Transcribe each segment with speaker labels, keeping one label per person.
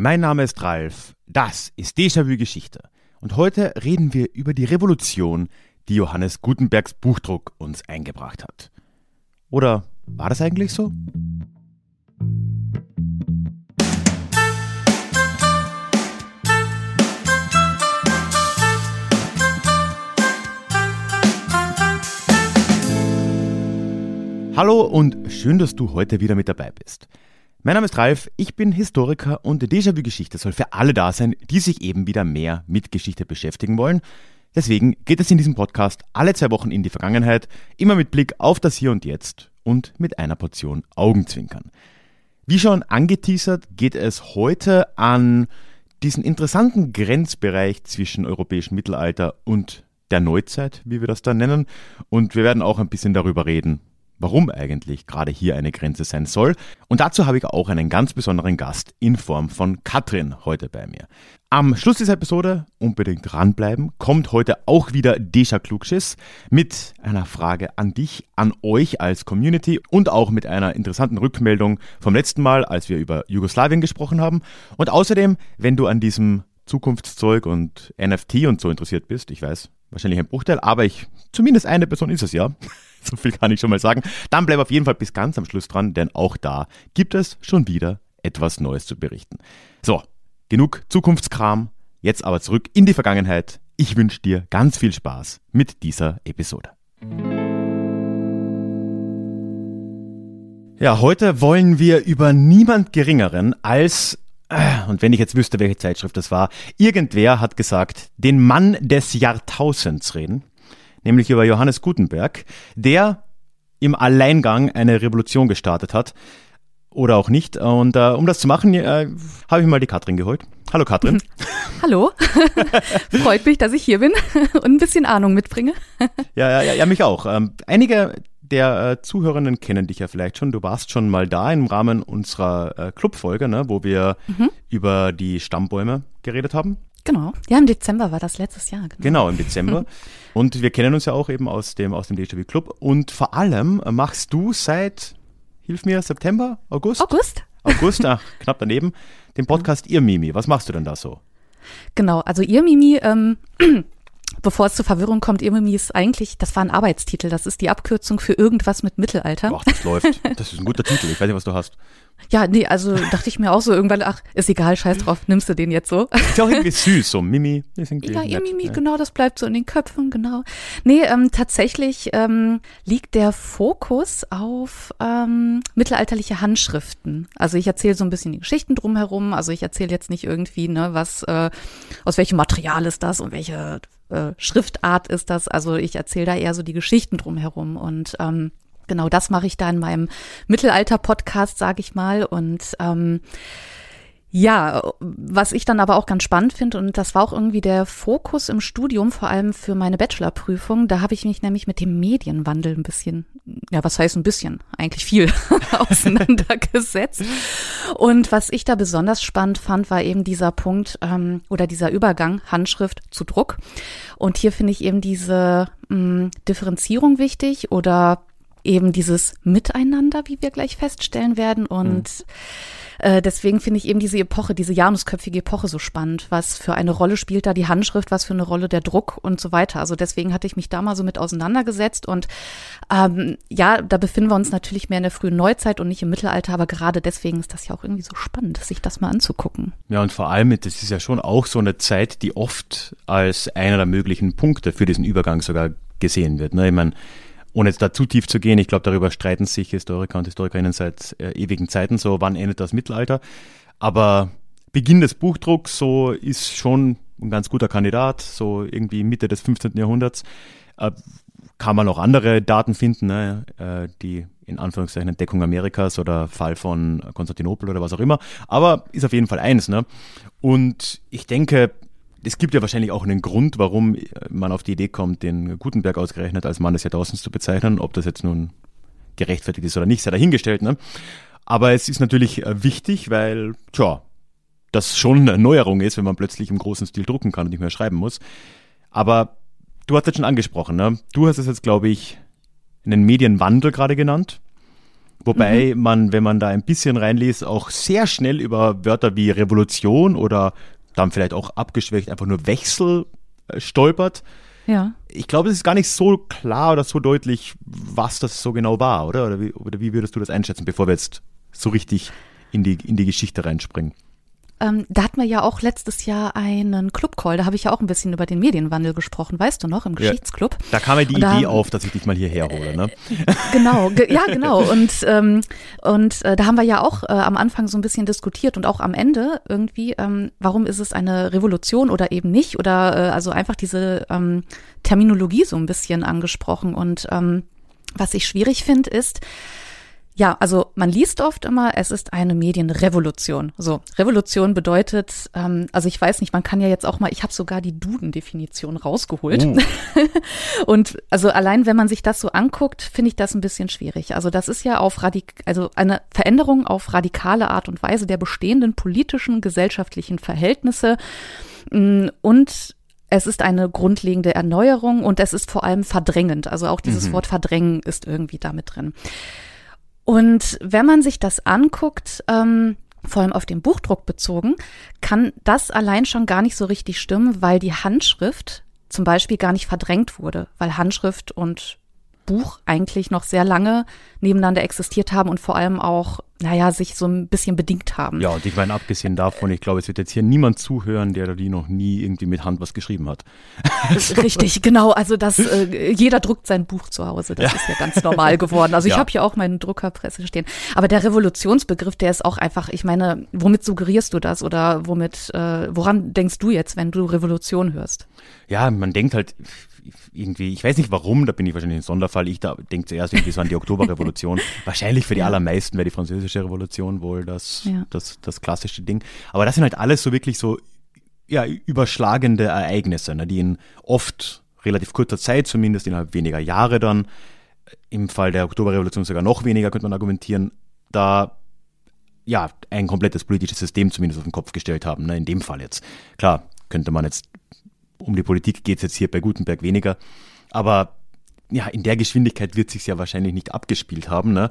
Speaker 1: Mein Name ist Ralf, das ist Déjà-vu Geschichte und heute reden wir über die Revolution, die Johannes Gutenbergs Buchdruck uns eingebracht hat. Oder war das eigentlich so? Hallo und schön, dass du heute wieder mit dabei bist. Mein Name ist Ralf, ich bin Historiker und Déjà-vu-Geschichte soll für alle da sein, die sich eben wieder mehr mit Geschichte beschäftigen wollen. Deswegen geht es in diesem Podcast alle zwei Wochen in die Vergangenheit, immer mit Blick auf das Hier und Jetzt und mit einer Portion Augenzwinkern. Wie schon angeteasert, geht es heute an diesen interessanten Grenzbereich zwischen europäischem Mittelalter und der Neuzeit, wie wir das dann nennen. Und wir werden auch ein bisschen darüber reden, warum eigentlich gerade hier eine Grenze sein soll. Und dazu habe ich auch einen ganz besonderen Gast in Form von Katrin heute bei mir. Am Schluss dieser Episode unbedingt dranbleiben, kommt heute auch wieder Desha Klugschiss mit einer Frage an dich, an euch als Community und auch mit einer interessanten Rückmeldung vom letzten Mal, als wir über Jugoslawien gesprochen haben. Und außerdem, wenn du an diesem Zukunftszeug und NFT und so interessiert bist, ich weiß, wahrscheinlich ein Bruchteil, aber ich, zumindest eine Person ist es ja, so viel kann ich schon mal sagen. Dann bleib auf jeden Fall bis ganz am Schluss dran, denn auch da gibt es schon wieder etwas Neues zu berichten. So, genug Zukunftskram. Jetzt aber zurück in die Vergangenheit. Ich wünsche dir ganz viel Spaß mit dieser Episode. Ja, heute wollen wir über niemand Geringeren als, äh, und wenn ich jetzt wüsste, welche Zeitschrift das war, irgendwer hat gesagt, den Mann des Jahrtausends reden nämlich über Johannes Gutenberg, der im Alleingang eine Revolution gestartet hat. Oder auch nicht. Und äh, um das zu machen, äh, habe ich mal die Katrin geholt. Hallo Katrin.
Speaker 2: Hallo. Freut mich, dass ich hier bin und ein bisschen Ahnung mitbringe.
Speaker 1: ja, ja, ja, ja, mich auch. Ähm, einige der äh, Zuhörenden kennen dich ja vielleicht schon. Du warst schon mal da im Rahmen unserer äh, Clubfolge, ne, wo wir mhm. über die Stammbäume geredet haben.
Speaker 2: Genau. Ja, im Dezember war das letztes Jahr.
Speaker 1: Genau, genau im Dezember. Und wir kennen uns ja auch eben aus dem, aus dem DJV Club. Und vor allem machst du seit, hilf mir, September, August?
Speaker 2: August.
Speaker 1: August, ach, knapp daneben, den Podcast Ihr Mimi. Was machst du denn da so?
Speaker 2: Genau, also Ihr Mimi, ähm, bevor es zur Verwirrung kommt, Ihr Mimi ist eigentlich, das war ein Arbeitstitel, das ist die Abkürzung für irgendwas mit Mittelalter.
Speaker 1: Ach, das läuft. Das ist ein guter Titel. Ich weiß nicht, was du hast.
Speaker 2: Ja, nee, also dachte ich mir auch so irgendwann, ach, ist egal, scheiß drauf, nimmst du den jetzt so.
Speaker 1: Ist auch irgendwie süß, so Mimi.
Speaker 2: Ja, ihr Mimi, ja. genau, das bleibt so in den Köpfen, genau. Nee, ähm, tatsächlich ähm, liegt der Fokus auf ähm, mittelalterliche Handschriften. Also ich erzähle so ein bisschen die Geschichten drumherum. Also ich erzähle jetzt nicht irgendwie, ne, was, äh, aus welchem Material ist das und welche äh, Schriftart ist das. Also ich erzähle da eher so die Geschichten drumherum und ähm, genau das mache ich da in meinem Mittelalter-Podcast, sage ich mal. Und ähm, ja, was ich dann aber auch ganz spannend finde, und das war auch irgendwie der Fokus im Studium, vor allem für meine Bachelorprüfung, da habe ich mich nämlich mit dem Medienwandel ein bisschen, ja, was heißt ein bisschen, eigentlich viel auseinandergesetzt. Und was ich da besonders spannend fand, war eben dieser Punkt ähm, oder dieser Übergang Handschrift zu Druck. Und hier finde ich eben diese mh, mm, Differenzierung wichtig oder eben dieses Miteinander, wie wir gleich feststellen werden. Und mhm. äh, deswegen finde ich eben diese Epoche, diese janusköpfige Epoche so spannend. Was für eine Rolle spielt da die Handschrift, was für eine Rolle der Druck und so weiter. Also deswegen hatte ich mich da mal so mit auseinandergesetzt. Und ähm, ja, da befinden wir uns natürlich mehr in der frühen Neuzeit und nicht im Mittelalter, aber gerade deswegen ist das ja auch irgendwie so spannend, sich das mal anzugucken.
Speaker 1: Ja, und vor allem, das ist ja schon auch so eine Zeit, die oft als einer der möglichen Punkte für diesen Übergang sogar gesehen wird. Ne? Ich meine, ohne jetzt da zu tief zu gehen, ich glaube, darüber streiten sich Historiker und Historikerinnen seit äh, ewigen Zeiten, so wann endet das Mittelalter. Aber Beginn des Buchdrucks, so ist schon ein ganz guter Kandidat, so irgendwie Mitte des 15. Jahrhunderts. Äh, kann man auch andere Daten finden, ne? äh, die in Anführungszeichen Entdeckung Amerikas oder Fall von Konstantinopel oder was auch immer. Aber ist auf jeden Fall eins. Ne? Und ich denke, es gibt ja wahrscheinlich auch einen Grund, warum man auf die Idee kommt, den Gutenberg ausgerechnet als Mann des Jahrtausends zu bezeichnen. Ob das jetzt nun gerechtfertigt ist oder nicht, sei dahingestellt. Ne? Aber es ist natürlich äh, wichtig, weil, tja, das schon eine Neuerung ist, wenn man plötzlich im großen Stil drucken kann und nicht mehr schreiben muss. Aber du hast es schon angesprochen, ne? Du hast es jetzt, glaube ich, einen Medienwandel gerade genannt. Wobei mhm. man, wenn man da ein bisschen reinliest, auch sehr schnell über Wörter wie Revolution oder dann vielleicht auch abgeschwächt einfach nur Wechsel äh, stolpert.
Speaker 2: Ja.
Speaker 1: Ich glaube, es ist gar nicht so klar oder so deutlich, was das so genau war, oder? Oder wie, oder wie würdest du das einschätzen, bevor wir jetzt so richtig in die, in die Geschichte reinspringen?
Speaker 2: Ähm, da hatten wir ja auch letztes Jahr einen Clubcall, da habe ich ja auch ein bisschen über den Medienwandel gesprochen, weißt du noch, im Geschichtsclub. Ja,
Speaker 1: da kam ja die und Idee da, auf, dass ich dich mal hierher hole, ne?
Speaker 2: Genau, ge ja, genau. Und, ähm, und äh, da haben wir ja auch äh, am Anfang so ein bisschen diskutiert und auch am Ende irgendwie, ähm, warum ist es eine Revolution oder eben nicht? Oder äh, also einfach diese ähm, Terminologie so ein bisschen angesprochen. Und ähm, was ich schwierig finde, ist, ja, also man liest oft immer, es ist eine Medienrevolution. So, Revolution bedeutet, ähm, also ich weiß nicht, man kann ja jetzt auch mal, ich habe sogar die Duden-Definition rausgeholt. Uh. Und also allein, wenn man sich das so anguckt, finde ich das ein bisschen schwierig. Also das ist ja auf radik also eine Veränderung auf radikale Art und Weise der bestehenden politischen, gesellschaftlichen Verhältnisse mm, und es ist eine grundlegende Erneuerung und es ist vor allem verdrängend. Also auch dieses mhm. Wort verdrängen ist irgendwie damit drin. Und wenn man sich das anguckt, ähm, vor allem auf den Buchdruck bezogen, kann das allein schon gar nicht so richtig stimmen, weil die Handschrift zum Beispiel gar nicht verdrängt wurde, weil Handschrift und Buch eigentlich noch sehr lange nebeneinander existiert haben und vor allem auch, naja, sich so ein bisschen bedingt haben.
Speaker 1: Ja, und ich meine, abgesehen davon, ich glaube, es wird jetzt hier niemand zuhören, der die noch nie irgendwie mit Hand was geschrieben hat.
Speaker 2: Richtig, genau. Also das, äh, jeder druckt sein Buch zu Hause. Das ja. ist ja ganz normal geworden. Also ich ja. habe hier auch meine Druckerpresse stehen. Aber der Revolutionsbegriff, der ist auch einfach, ich meine, womit suggerierst du das oder womit, äh, woran denkst du jetzt, wenn du Revolution hörst?
Speaker 1: Ja, man denkt halt, irgendwie, ich weiß nicht warum, da bin ich wahrscheinlich ein Sonderfall. Ich denke zuerst irgendwie so an die Oktoberrevolution. wahrscheinlich für die allermeisten wäre die französische Revolution wohl das, ja. das, das klassische Ding. Aber das sind halt alles so wirklich so ja, überschlagende Ereignisse, ne, die in oft relativ kurzer Zeit, zumindest innerhalb weniger Jahre dann, im Fall der Oktoberrevolution sogar noch weniger, könnte man argumentieren, da ja ein komplettes politisches System zumindest auf den Kopf gestellt haben. Ne, in dem Fall jetzt. Klar, könnte man jetzt um die Politik geht es jetzt hier bei Gutenberg weniger. Aber ja, in der Geschwindigkeit wird sich ja wahrscheinlich nicht abgespielt haben. Ne?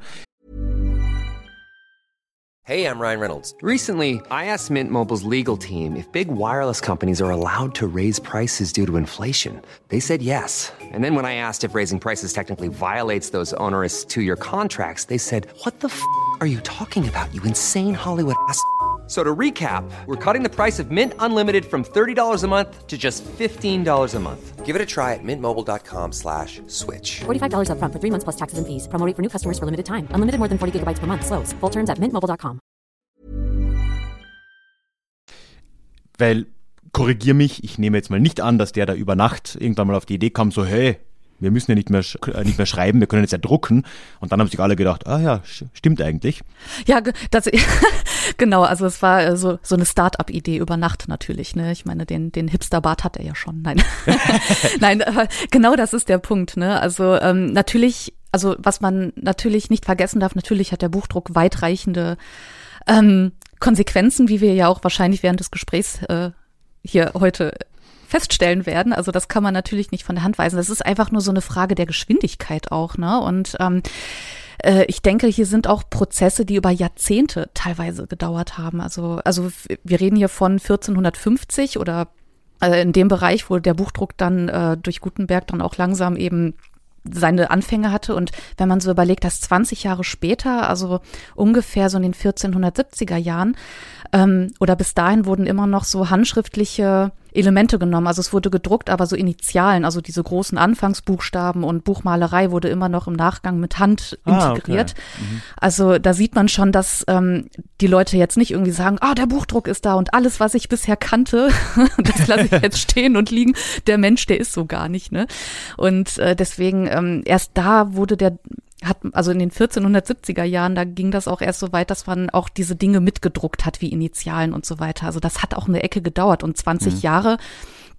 Speaker 3: Hey, I'm Ryan Reynolds. Recently, I asked Mint Mobile's legal team if big wireless companies are allowed to raise prices due to inflation. They said yes. And then when I asked if raising prices technically violates those onerous two-year contracts, they said, "What the f*** are you talking about? You insane Hollywood ass." So to recap, we're cutting the price of Mint Unlimited from $30 a month to just $15 a month. Give it a try at mintmobile.com slash switch.
Speaker 4: $45 up front for three months plus taxes and fees. Promo for new customers for limited time. Unlimited more than 40 gigabytes per month. Slows. Full terms at mintmobile.com.
Speaker 1: Weil, korrigier mich, ich nehme jetzt mal nicht an, dass der da über Nacht irgendwann mal auf die Idee kam, so, hey, wir müssen ja nicht mehr, äh, nicht mehr schreiben, wir können jetzt ja drucken. Und dann haben sich alle gedacht, ah ja, stimmt eigentlich.
Speaker 2: Ja, das, genau, also es war äh, so, so eine Start-up-Idee über Nacht natürlich. Ne? Ich meine, den, den Hipster-Bart hat er ja schon. Nein, nein, aber genau das ist der Punkt. Ne? Also ähm, natürlich, also was man natürlich nicht vergessen darf, natürlich hat der Buchdruck weitreichende ähm, Konsequenzen, wie wir ja auch wahrscheinlich während des Gesprächs äh, hier heute feststellen werden. Also das kann man natürlich nicht von der Hand weisen. Das ist einfach nur so eine Frage der Geschwindigkeit auch, ne? Und ähm, äh, ich denke, hier sind auch Prozesse, die über Jahrzehnte teilweise gedauert haben. Also, also wir reden hier von 1450 oder äh, in dem Bereich, wo der Buchdruck dann äh, durch Gutenberg dann auch langsam eben seine Anfänge hatte. Und wenn man so überlegt, dass 20 Jahre später, also ungefähr so in den 1470er Jahren, ähm, oder bis dahin wurden immer noch so handschriftliche Elemente genommen. Also es wurde gedruckt, aber so Initialen, also diese großen Anfangsbuchstaben und Buchmalerei wurde immer noch im Nachgang mit Hand ah, integriert. Okay. Mhm. Also da sieht man schon, dass ähm, die Leute jetzt nicht irgendwie sagen, ah, der Buchdruck ist da und alles, was ich bisher kannte, das lasse ich jetzt stehen und liegen. Der Mensch, der ist so gar nicht, ne? Und äh, deswegen ähm, erst da wurde der hat, also in den 1470er Jahren, da ging das auch erst so weit, dass man auch diese Dinge mitgedruckt hat, wie Initialen und so weiter. Also das hat auch eine Ecke gedauert und 20 mhm. Jahre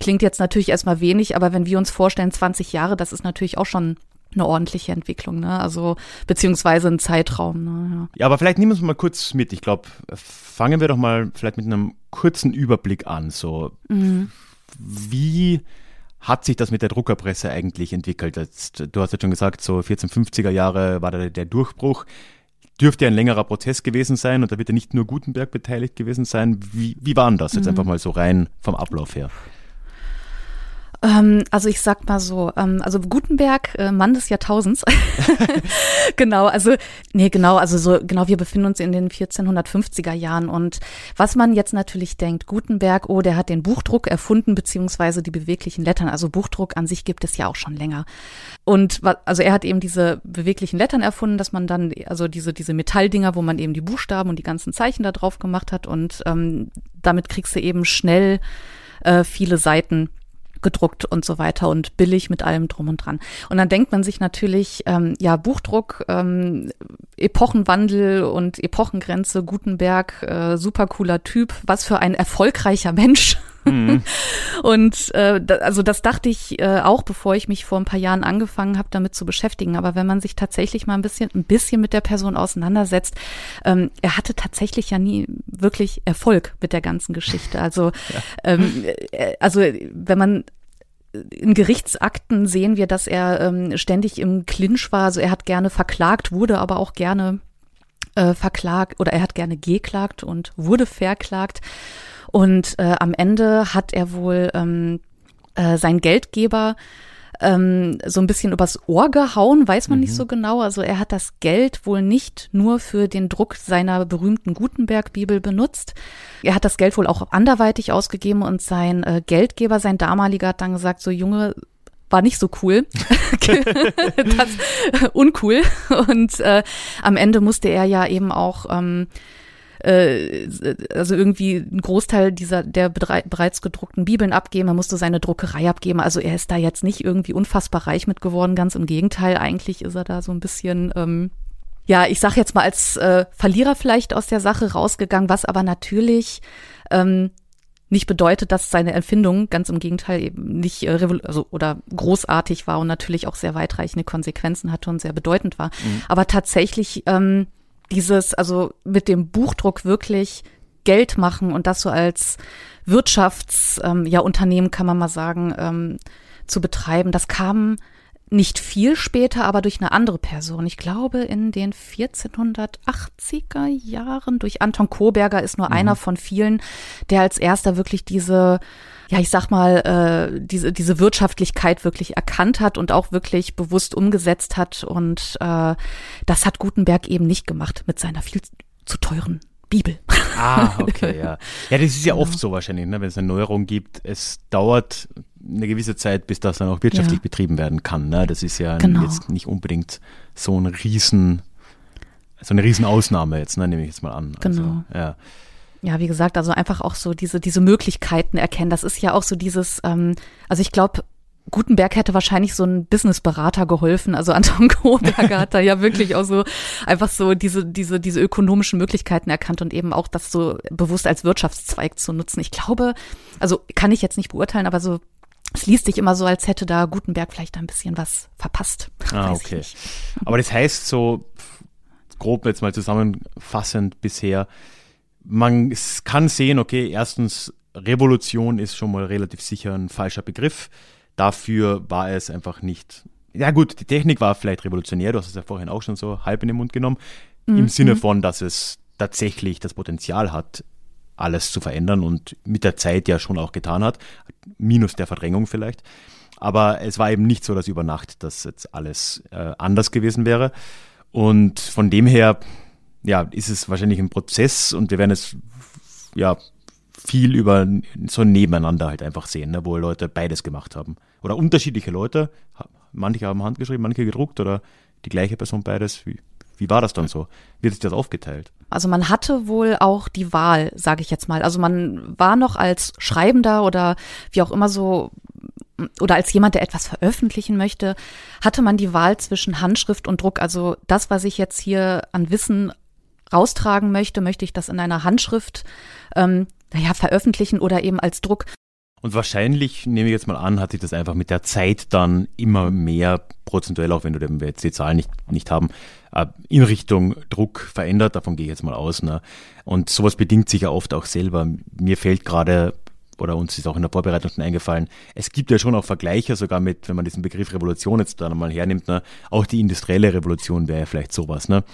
Speaker 2: klingt jetzt natürlich erstmal wenig, aber wenn wir uns vorstellen, 20 Jahre, das ist natürlich auch schon eine ordentliche Entwicklung, ne? Also beziehungsweise ein Zeitraum. Ne?
Speaker 1: Ja. ja, aber vielleicht nehmen wir uns mal kurz mit. Ich glaube, fangen wir doch mal vielleicht mit einem kurzen Überblick an. So, mhm. wie hat sich das mit der Druckerpresse eigentlich entwickelt? Jetzt, du hast jetzt schon gesagt, so 1450er Jahre war der, der Durchbruch. dürfte ein längerer Prozess gewesen sein und da wird ja nicht nur Gutenberg beteiligt gewesen sein. Wie, wie war denn das jetzt mhm. einfach mal so rein vom Ablauf her?
Speaker 2: Ähm, also ich sag mal so, ähm, also Gutenberg, äh, Mann des Jahrtausends. genau, also nee, genau, also so genau, wir befinden uns in den 1450er Jahren und was man jetzt natürlich denkt, Gutenberg, oh, der hat den Buchdruck erfunden beziehungsweise die beweglichen Lettern. Also Buchdruck an sich gibt es ja auch schon länger. Und also er hat eben diese beweglichen Lettern erfunden, dass man dann also diese diese Metalldinger, wo man eben die Buchstaben und die ganzen Zeichen da drauf gemacht hat und ähm, damit kriegst du eben schnell äh, viele Seiten gedruckt und so weiter und billig mit allem drum und dran. Und dann denkt man sich natürlich, ähm, ja, Buchdruck, ähm, Epochenwandel und Epochengrenze, Gutenberg, äh, super cooler Typ, was für ein erfolgreicher Mensch. Mhm. Und äh, da, also das dachte ich äh, auch, bevor ich mich vor ein paar Jahren angefangen habe, damit zu beschäftigen. Aber wenn man sich tatsächlich mal ein bisschen, ein bisschen mit der Person auseinandersetzt, ähm, er hatte tatsächlich ja nie wirklich Erfolg mit der ganzen Geschichte. Also, ja. ähm, äh, also wenn man in Gerichtsakten sehen wir, dass er ähm, ständig im Clinch war. Also er hat gerne verklagt, wurde aber auch gerne äh, verklagt oder er hat gerne geklagt und wurde verklagt. Und äh, am Ende hat er wohl ähm, äh, sein Geldgeber ähm, so ein bisschen übers Ohr gehauen, weiß man mhm. nicht so genau. Also er hat das Geld wohl nicht nur für den Druck seiner berühmten Gutenberg-Bibel benutzt. Er hat das Geld wohl auch anderweitig ausgegeben und sein äh, Geldgeber, sein damaliger, hat dann gesagt, so Junge, war nicht so cool. das uncool. Und äh, am Ende musste er ja eben auch ähm, äh, also irgendwie einen Großteil dieser der bereits gedruckten Bibeln abgeben. Er musste seine Druckerei abgeben. Also er ist da jetzt nicht irgendwie unfassbar reich mit geworden. Ganz im Gegenteil, eigentlich ist er da so ein bisschen ähm, ja, ich sag jetzt mal als äh, Verlierer vielleicht aus der Sache rausgegangen, was aber natürlich ähm, nicht bedeutet, dass seine Empfindung ganz im Gegenteil eben nicht äh, also, oder großartig war und natürlich auch sehr weitreichende Konsequenzen hatte und sehr bedeutend war. Mhm. Aber tatsächlich ähm, dieses, also mit dem Buchdruck wirklich Geld machen und das so als Wirtschafts, ähm, ja, Unternehmen kann man mal sagen, ähm, zu betreiben, das kam nicht viel später, aber durch eine andere Person. Ich glaube, in den 1480er Jahren durch Anton Koberger ist nur mhm. einer von vielen, der als erster wirklich diese ja, ich sag mal, äh, diese, diese Wirtschaftlichkeit wirklich erkannt hat und auch wirklich bewusst umgesetzt hat. Und äh, das hat Gutenberg eben nicht gemacht mit seiner viel zu teuren Bibel.
Speaker 1: Ah, okay, ja. Ja, das ist ja genau. oft so wahrscheinlich, ne, wenn es eine Neuerung gibt. Es dauert eine gewisse Zeit, bis das dann auch wirtschaftlich ja. betrieben werden kann. Ne? Das ist ja genau. jetzt nicht unbedingt so ein Riesen, so eine Riesenausnahme jetzt, ne, nehme ich jetzt mal an.
Speaker 2: Also, genau. ja ja, wie gesagt, also einfach auch so diese, diese Möglichkeiten erkennen. Das ist ja auch so dieses, ähm, also ich glaube, Gutenberg hätte wahrscheinlich so ein Businessberater geholfen. Also Anton Koberger hat da ja wirklich auch so einfach so diese, diese, diese ökonomischen Möglichkeiten erkannt und eben auch das so bewusst als Wirtschaftszweig zu nutzen. Ich glaube, also kann ich jetzt nicht beurteilen, aber so es liest sich immer so, als hätte da Gutenberg vielleicht ein bisschen was verpasst.
Speaker 1: Ah, okay. Aber das heißt so grob jetzt mal zusammenfassend bisher, man kann sehen, okay, erstens, Revolution ist schon mal relativ sicher ein falscher Begriff. Dafür war es einfach nicht. Ja gut, die Technik war vielleicht revolutionär, du hast es ja vorhin auch schon so halb in den Mund genommen, mhm. im Sinne von, dass es tatsächlich das Potenzial hat, alles zu verändern und mit der Zeit ja schon auch getan hat, minus der Verdrängung vielleicht. Aber es war eben nicht so, dass über Nacht das jetzt alles äh, anders gewesen wäre. Und von dem her ja, ist es wahrscheinlich ein Prozess und wir werden es ja viel über so nebeneinander halt einfach sehen, ne, wo Leute beides gemacht haben. Oder unterschiedliche Leute, manche haben handgeschrieben, manche gedruckt oder die gleiche Person beides. Wie, wie war das dann so? Wie hat sich das aufgeteilt?
Speaker 2: Also man hatte wohl auch die Wahl, sage ich jetzt mal. Also man war noch als Schreibender oder wie auch immer so oder als jemand, der etwas veröffentlichen möchte, hatte man die Wahl zwischen Handschrift und Druck. Also das, was ich jetzt hier an Wissen raustragen möchte, möchte ich das in einer Handschrift ähm, naja, veröffentlichen oder eben als Druck.
Speaker 1: Und wahrscheinlich, nehme ich jetzt mal an, hat sich das einfach mit der Zeit dann immer mehr prozentuell, auch wenn du jetzt die Zahlen nicht, nicht haben, äh, in Richtung Druck verändert. Davon gehe ich jetzt mal aus. Ne? Und sowas bedingt sich ja oft auch selber. Mir fällt gerade, oder uns ist auch in der Vorbereitung schon eingefallen, es gibt ja schon auch Vergleiche, sogar mit, wenn man diesen Begriff Revolution jetzt da nochmal hernimmt, ne? auch die industrielle Revolution wäre ja vielleicht sowas. Ne?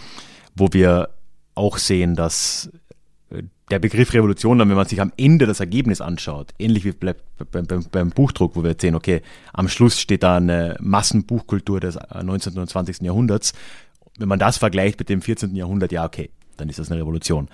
Speaker 1: wo wir auch sehen, dass der Begriff Revolution dann, wenn man sich am Ende das Ergebnis anschaut, ähnlich wie beim, beim, beim Buchdruck, wo wir jetzt sehen, okay, am Schluss steht da eine Massenbuchkultur des 19. und 20. Jahrhunderts. Wenn man das vergleicht mit dem 14. Jahrhundert, ja, okay, dann ist das eine Revolution.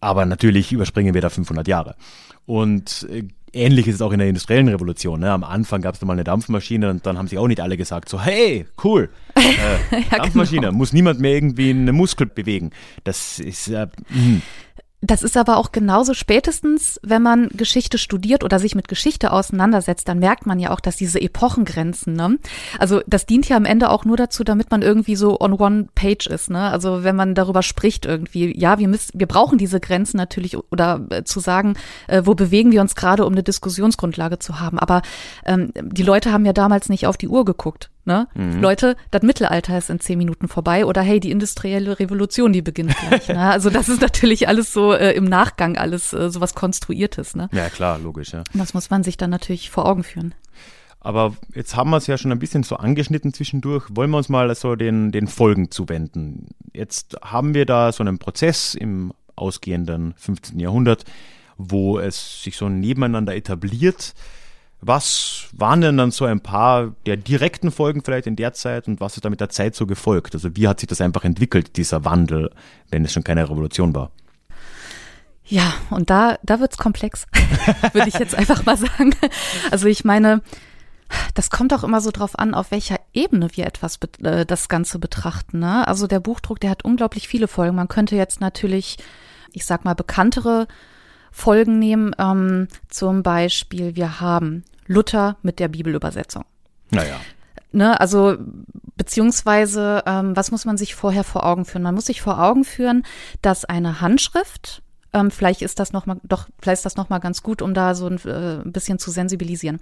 Speaker 1: Aber natürlich überspringen wir da 500 Jahre. Und äh, ähnlich ist es auch in der industriellen Revolution. Ne? Am Anfang gab es da mal eine Dampfmaschine und dann haben sich auch nicht alle gesagt, so hey, cool, äh, ja, Dampfmaschine, genau. muss niemand mehr irgendwie einen Muskel bewegen. Das ist äh,
Speaker 2: mh. Das ist aber auch genauso spätestens, wenn man Geschichte studiert oder sich mit Geschichte auseinandersetzt, dann merkt man ja auch, dass diese Epochengrenzen, ne? Also das dient ja am Ende auch nur dazu, damit man irgendwie so on one page ist, ne? Also wenn man darüber spricht irgendwie, ja, wir müssen, wir brauchen diese Grenzen natürlich oder äh, zu sagen, äh, wo bewegen wir uns gerade, um eine Diskussionsgrundlage zu haben. Aber ähm, die Leute haben ja damals nicht auf die Uhr geguckt. Ne? Mhm. Leute, das Mittelalter ist in zehn Minuten vorbei oder hey, die industrielle Revolution, die beginnt gleich. ne? Also das ist natürlich alles so äh, im Nachgang alles äh, sowas Konstruiertes. Ne?
Speaker 1: Ja, klar, logisch. Ja.
Speaker 2: Und das muss man sich dann natürlich vor Augen führen.
Speaker 1: Aber jetzt haben wir es ja schon ein bisschen so angeschnitten zwischendurch. Wollen wir uns mal so den, den Folgen zuwenden? Jetzt haben wir da so einen Prozess im ausgehenden 15. Jahrhundert, wo es sich so nebeneinander etabliert. Was waren denn dann so ein paar der direkten Folgen vielleicht in der Zeit und was ist da mit der Zeit so gefolgt? Also wie hat sich das einfach entwickelt, dieser Wandel, wenn es schon keine Revolution war?
Speaker 2: Ja, und da, da wird's komplex, würde ich jetzt einfach mal sagen. Also ich meine, das kommt auch immer so drauf an, auf welcher Ebene wir etwas äh, das Ganze betrachten. Ne? Also der Buchdruck, der hat unglaublich viele Folgen. Man könnte jetzt natürlich, ich sag mal, bekanntere Folgen nehmen. Ähm, zum Beispiel, wir haben Luther mit der Bibelübersetzung.
Speaker 1: Naja.
Speaker 2: Ne, also beziehungsweise, ähm, was muss man sich vorher vor Augen führen? Man muss sich vor Augen führen, dass eine Handschrift, ähm, vielleicht ist das noch mal, doch vielleicht ist das noch mal ganz gut, um da so ein, äh, ein bisschen zu sensibilisieren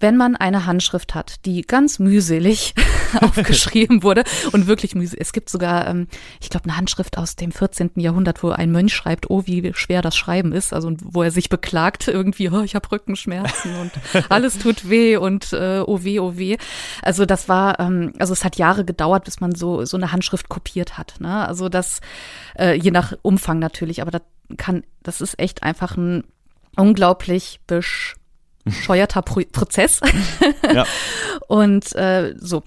Speaker 2: wenn man eine Handschrift hat, die ganz mühselig aufgeschrieben wurde und wirklich mühselig. Es gibt sogar, ähm, ich glaube, eine Handschrift aus dem 14. Jahrhundert, wo ein Mönch schreibt, oh, wie schwer das Schreiben ist. Also wo er sich beklagt irgendwie, oh, ich habe Rückenschmerzen und alles tut weh und äh, oh weh, oh weh. Also das war, ähm, also es hat Jahre gedauert, bis man so so eine Handschrift kopiert hat. Ne? Also das, äh, je nach Umfang natürlich, aber das kann, das ist echt einfach ein unglaublich besch bescheuerter Pro Prozess. ja. Und äh, so.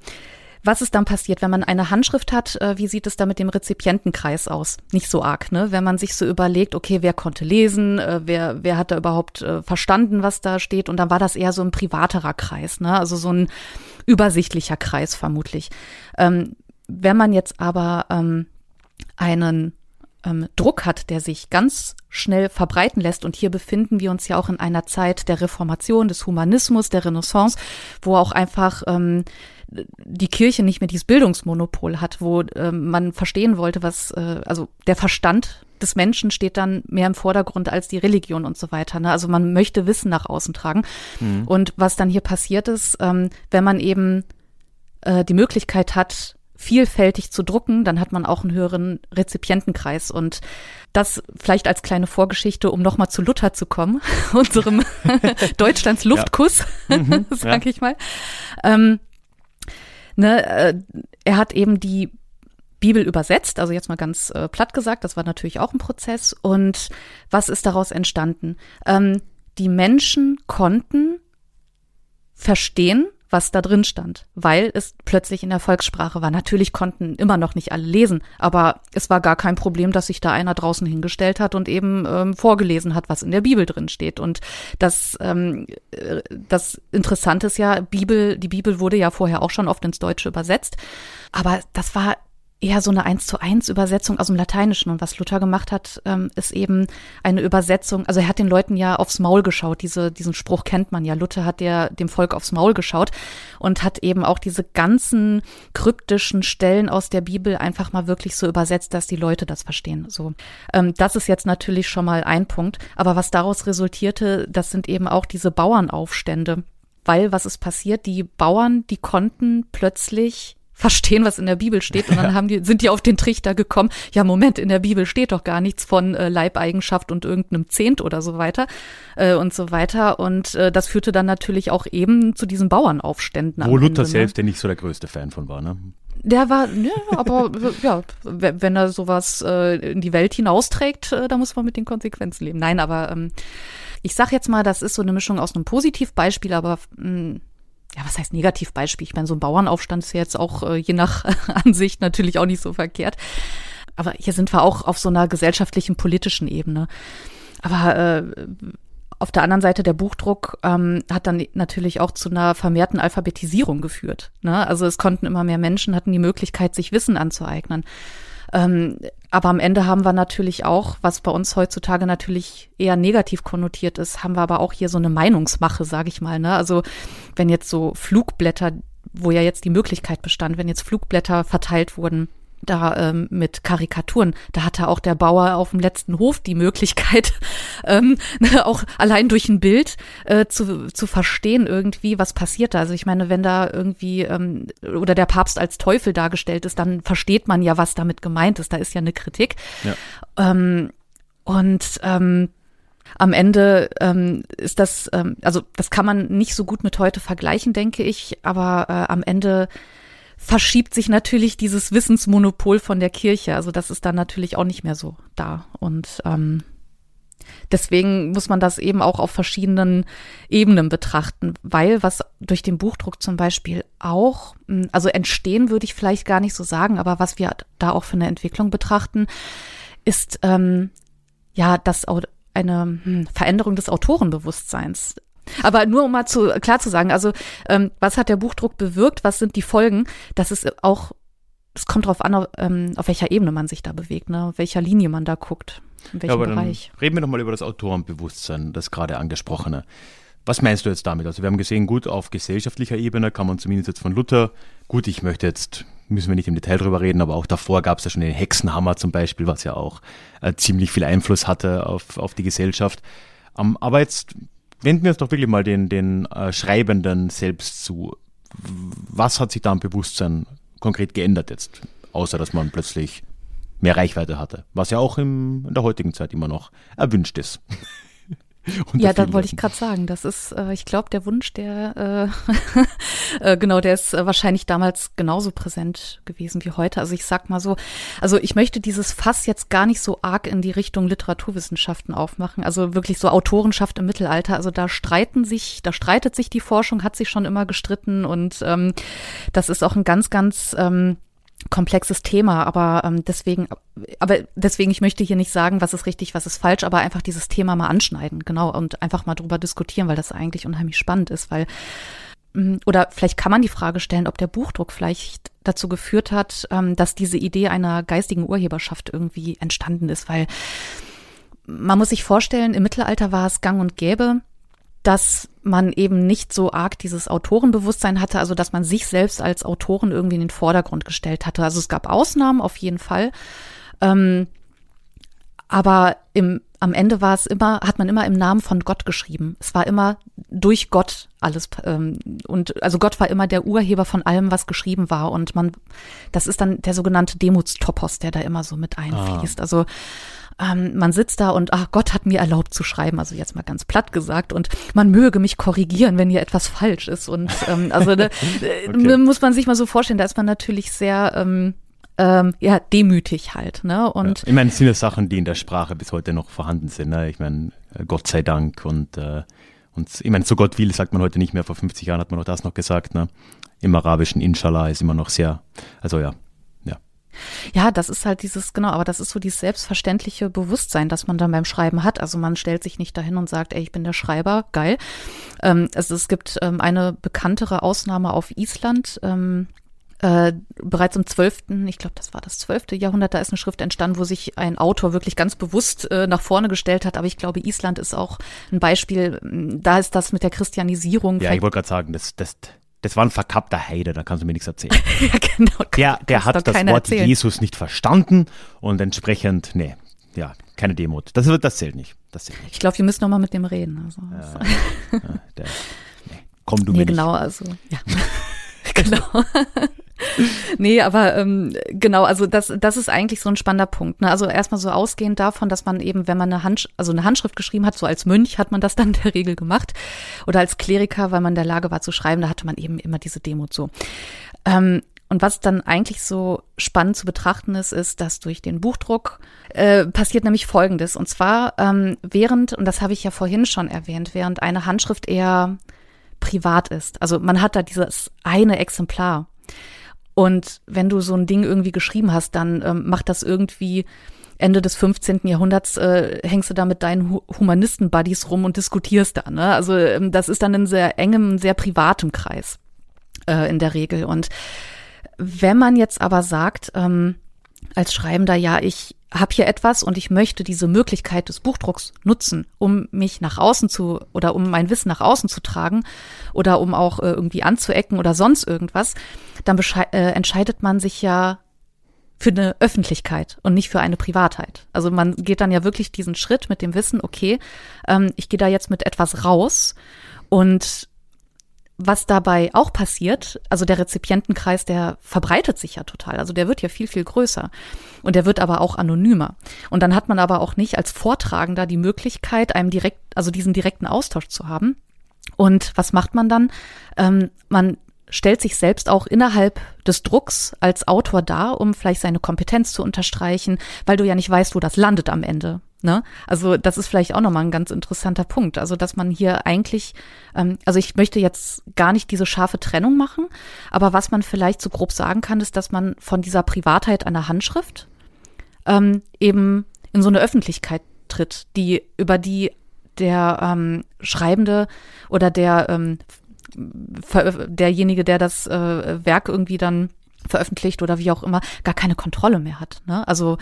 Speaker 2: Was ist dann passiert, wenn man eine Handschrift hat? Äh, wie sieht es da mit dem Rezipientenkreis aus? Nicht so arg, ne? Wenn man sich so überlegt, okay, wer konnte lesen, äh, wer, wer hat da überhaupt äh, verstanden, was da steht? Und dann war das eher so ein privaterer Kreis, ne? Also so ein übersichtlicher Kreis vermutlich. Ähm, wenn man jetzt aber ähm, einen ähm, Druck hat, der sich ganz schnell verbreiten lässt. Und hier befinden wir uns ja auch in einer Zeit der Reformation, des Humanismus, der Renaissance, wo auch einfach ähm, die Kirche nicht mehr dieses Bildungsmonopol hat, wo ähm, man verstehen wollte, was, äh, also der Verstand des Menschen steht dann mehr im Vordergrund als die Religion und so weiter. Ne? Also man möchte Wissen nach außen tragen. Mhm. Und was dann hier passiert ist, ähm, wenn man eben äh, die Möglichkeit hat, vielfältig zu drucken, dann hat man auch einen höheren Rezipientenkreis. Und das vielleicht als kleine Vorgeschichte, um nochmal zu Luther zu kommen, unserem Deutschlands Luftkuss, ja. mhm, sag ja. ich mal. Ähm, ne, äh, er hat eben die Bibel übersetzt, also jetzt mal ganz äh, platt gesagt, das war natürlich auch ein Prozess. Und was ist daraus entstanden? Ähm, die Menschen konnten verstehen, was da drin stand, weil es plötzlich in der Volkssprache war. Natürlich konnten immer noch nicht alle lesen, aber es war gar kein Problem, dass sich da einer draußen hingestellt hat und eben ähm, vorgelesen hat, was in der Bibel drin steht. Und das, ähm, äh, das Interessante ist ja, Bibel, die Bibel wurde ja vorher auch schon oft ins Deutsche übersetzt, aber das war eher so eine eins zu eins Übersetzung aus dem Lateinischen. Und was Luther gemacht hat, ähm, ist eben eine Übersetzung. Also er hat den Leuten ja aufs Maul geschaut. Diese, diesen Spruch kennt man ja. Luther hat der dem Volk aufs Maul geschaut und hat eben auch diese ganzen kryptischen Stellen aus der Bibel einfach mal wirklich so übersetzt, dass die Leute das verstehen. So, ähm, das ist jetzt natürlich schon mal ein Punkt. Aber was daraus resultierte, das sind eben auch diese Bauernaufstände. Weil was ist passiert? Die Bauern, die konnten plötzlich verstehen, was in der Bibel steht. Und dann haben die, sind die auf den Trichter gekommen, ja, Moment, in der Bibel steht doch gar nichts von äh, Leibeigenschaft und irgendeinem Zehnt oder so weiter äh, und so weiter. Und äh, das führte dann natürlich auch eben zu diesen Bauernaufständen.
Speaker 1: Wo Luther Ende, ne? selbst, der nicht so der größte Fan von war, ne?
Speaker 2: Der war, ja, aber ja, wenn er sowas äh, in die Welt hinausträgt, äh, da muss man mit den Konsequenzen leben. Nein, aber ähm, ich sag jetzt mal, das ist so eine Mischung aus einem Positivbeispiel, aber mh, mm, ja, was heißt Negativbeispiel? Ich meine, so ein Bauernaufstand ist ja jetzt auch äh, je nach Ansicht natürlich auch nicht so verkehrt. Aber hier sind wir auch auf so einer gesellschaftlichen, politischen Ebene. Aber äh, auf der anderen Seite der Buchdruck ähm, hat dann natürlich auch zu einer vermehrten Alphabetisierung geführt. Ne? Also es konnten immer mehr Menschen, hatten die Möglichkeit, sich Wissen anzueignen. Ähm, aber am Ende haben wir natürlich auch, was bei uns heutzutage natürlich eher negativ konnotiert ist, haben wir aber auch hier so eine Meinungsmache, sage ich mal. Ne? Also wenn jetzt so Flugblätter, wo ja jetzt die Möglichkeit bestand, wenn jetzt Flugblätter verteilt wurden, da ähm, mit Karikaturen. Da hatte auch der Bauer auf dem letzten Hof die Möglichkeit, ähm, auch allein durch ein Bild äh, zu, zu verstehen irgendwie, was passiert da. Also ich meine, wenn da irgendwie ähm, oder der Papst als Teufel dargestellt ist, dann versteht man ja, was damit gemeint ist. Da ist ja eine Kritik. Ja. Ähm, und ähm, am Ende ähm, ist das, ähm, also das kann man nicht so gut mit heute vergleichen, denke ich, aber äh, am Ende verschiebt sich natürlich dieses Wissensmonopol von der Kirche. Also das ist dann natürlich auch nicht mehr so da. Und ähm, deswegen muss man das eben auch auf verschiedenen Ebenen betrachten, weil was durch den Buchdruck zum Beispiel auch, hm, also entstehen würde ich vielleicht gar nicht so sagen, aber was wir da auch für eine Entwicklung betrachten, ist ähm, ja das eine hm, Veränderung des Autorenbewusstseins. Aber nur um mal zu, klar zu sagen, also ähm, was hat der Buchdruck bewirkt, was sind die Folgen, das ist auch, es kommt darauf an, ähm, auf welcher Ebene man sich da bewegt, ne? auf welcher Linie man da guckt, in welchem ja, Bereich.
Speaker 1: reden wir nochmal über das Autorenbewusstsein, das gerade angesprochene. Was meinst du jetzt damit? Also wir haben gesehen, gut, auf gesellschaftlicher Ebene kann man zumindest jetzt von Luther, gut, ich möchte jetzt, müssen wir nicht im Detail drüber reden, aber auch davor gab es ja schon den Hexenhammer zum Beispiel, was ja auch äh, ziemlich viel Einfluss hatte auf, auf die Gesellschaft. Um, ähm, aber jetzt wenden wir uns doch wirklich mal den, den äh, Schreibenden selbst zu. Was hat sich da im Bewusstsein konkret geändert jetzt? Außer, dass man plötzlich mehr Reichweite hatte. Was ja auch im, in der heutigen Zeit immer noch erwünscht ist.
Speaker 2: ja, da wollte ich gerade sagen, das ist, äh, ich glaube, der Wunsch, der äh, äh, genau, der ist äh, wahrscheinlich damals genauso präsent gewesen wie heute. Also ich sag mal so, also ich möchte dieses Fass jetzt gar nicht so arg in die Richtung Literaturwissenschaften aufmachen. Also wirklich so Autorenschaft im Mittelalter. Also da streiten sich, da streitet sich die Forschung, hat sich schon immer gestritten und ähm, das ist auch ein ganz, ganz ähm, komplexes Thema, aber ähm, deswegen, aber deswegen, ich möchte hier nicht sagen, was ist richtig, was ist falsch, aber einfach dieses Thema mal anschneiden, genau, und einfach mal drüber diskutieren, weil das eigentlich unheimlich spannend ist, weil mm, oder vielleicht kann man die Frage stellen, ob der Buchdruck vielleicht dazu geführt hat, ähm, dass diese Idee einer geistigen Urheberschaft irgendwie entstanden ist, weil man muss sich vorstellen, im Mittelalter war es gang und gäbe, dass man eben nicht so arg dieses Autorenbewusstsein hatte, also dass man sich selbst als Autoren irgendwie in den Vordergrund gestellt hatte. Also es gab Ausnahmen auf jeden Fall. Ähm, aber im, am Ende war es immer, hat man immer im Namen von Gott geschrieben. Es war immer durch Gott alles. Ähm, und also Gott war immer der Urheber von allem, was geschrieben war. Und man, das ist dann der sogenannte Demutstopos, der da immer so mit einfließt. Ah. Also ähm, man sitzt da und ach Gott hat mir erlaubt zu schreiben, also jetzt mal ganz platt gesagt und man möge mich korrigieren, wenn hier etwas falsch ist und ähm, also äh, okay. muss man sich mal so vorstellen, da ist man natürlich sehr ähm, ähm, ja, demütig halt. Ne? Und
Speaker 1: ja. Ich meine, es sind ja Sachen, die in der Sprache bis heute noch vorhanden sind. Ne? Ich meine, äh, Gott sei Dank und, äh, und ich meine, so Gott will, sagt man heute nicht mehr. Vor 50 Jahren hat man auch das noch gesagt. Ne? Im Arabischen Inshallah ist immer noch sehr, also ja,
Speaker 2: ja, das ist halt dieses, genau, aber das ist so dieses selbstverständliche Bewusstsein, das man dann beim Schreiben hat. Also man stellt sich nicht dahin und sagt, ey, ich bin der Schreiber, geil. Ähm, also es gibt ähm, eine bekanntere Ausnahme auf Island. Ähm, äh, bereits im 12., ich glaube, das war das 12. Jahrhundert, da ist eine Schrift entstanden, wo sich ein Autor wirklich ganz bewusst äh, nach vorne gestellt hat. Aber ich glaube, Island ist auch ein Beispiel, da ist das mit der Christianisierung.
Speaker 1: Ja, ich wollte gerade sagen, das, das, das war ein verkappter Heide, da kannst du mir nichts erzählen. ja, genau. Der, der hat das Wort erzählen. Jesus nicht verstanden und entsprechend, nee, ja, keine Demut. Das, wird, das zählt nicht. Das zählt nicht.
Speaker 2: Ich glaube, wir müssen noch mal mit dem reden. Also,
Speaker 1: äh, der, nee, komm du
Speaker 2: nee,
Speaker 1: mir
Speaker 2: genau,
Speaker 1: nicht.
Speaker 2: also, ja. genau. nee, aber ähm, genau, also das, das ist eigentlich so ein spannender Punkt. Ne? Also erstmal so ausgehend davon, dass man eben, wenn man eine, Hand, also eine Handschrift geschrieben hat, so als Mönch hat man das dann in der Regel gemacht. Oder als Kleriker, weil man in der Lage war zu schreiben, da hatte man eben immer diese Demut so. Ähm, und was dann eigentlich so spannend zu betrachten ist, ist, dass durch den Buchdruck äh, passiert nämlich Folgendes. Und zwar ähm, während, und das habe ich ja vorhin schon erwähnt, während eine Handschrift eher privat ist. Also man hat da dieses eine Exemplar. Und wenn du so ein Ding irgendwie geschrieben hast, dann ähm, macht das irgendwie Ende des 15. Jahrhunderts äh, hängst du da mit deinen Humanisten-Buddies rum und diskutierst da. Ne? Also ähm, das ist dann in sehr engem, sehr privatem Kreis äh, in der Regel. Und wenn man jetzt aber sagt, ähm, als Schreibender, ja, ich habe hier etwas und ich möchte diese Möglichkeit des Buchdrucks nutzen, um mich nach außen zu oder um mein Wissen nach außen zu tragen oder um auch äh, irgendwie anzuecken oder sonst irgendwas, dann äh, entscheidet man sich ja für eine Öffentlichkeit und nicht für eine Privatheit. Also man geht dann ja wirklich diesen Schritt mit dem Wissen, okay, ähm, ich gehe da jetzt mit etwas raus und was dabei auch passiert, also der Rezipientenkreis, der verbreitet sich ja total. Also der wird ja viel, viel größer. Und der wird aber auch anonymer. Und dann hat man aber auch nicht als Vortragender die Möglichkeit, einem direkt, also diesen direkten Austausch zu haben. Und was macht man dann? Ähm, man stellt sich selbst auch innerhalb des Drucks als Autor dar, um vielleicht seine Kompetenz zu unterstreichen, weil du ja nicht weißt, wo das landet am Ende. Ne? Also das ist vielleicht auch nochmal ein ganz interessanter Punkt. Also dass man hier eigentlich, ähm, also ich möchte jetzt gar nicht diese scharfe Trennung machen, aber was man vielleicht so grob sagen kann, ist, dass man von dieser Privatheit einer Handschrift ähm, eben in so eine Öffentlichkeit tritt, die über die der ähm, Schreibende oder der ähm, derjenige, der das äh, Werk irgendwie dann veröffentlicht oder wie auch immer, gar keine Kontrolle mehr hat. Ne? Also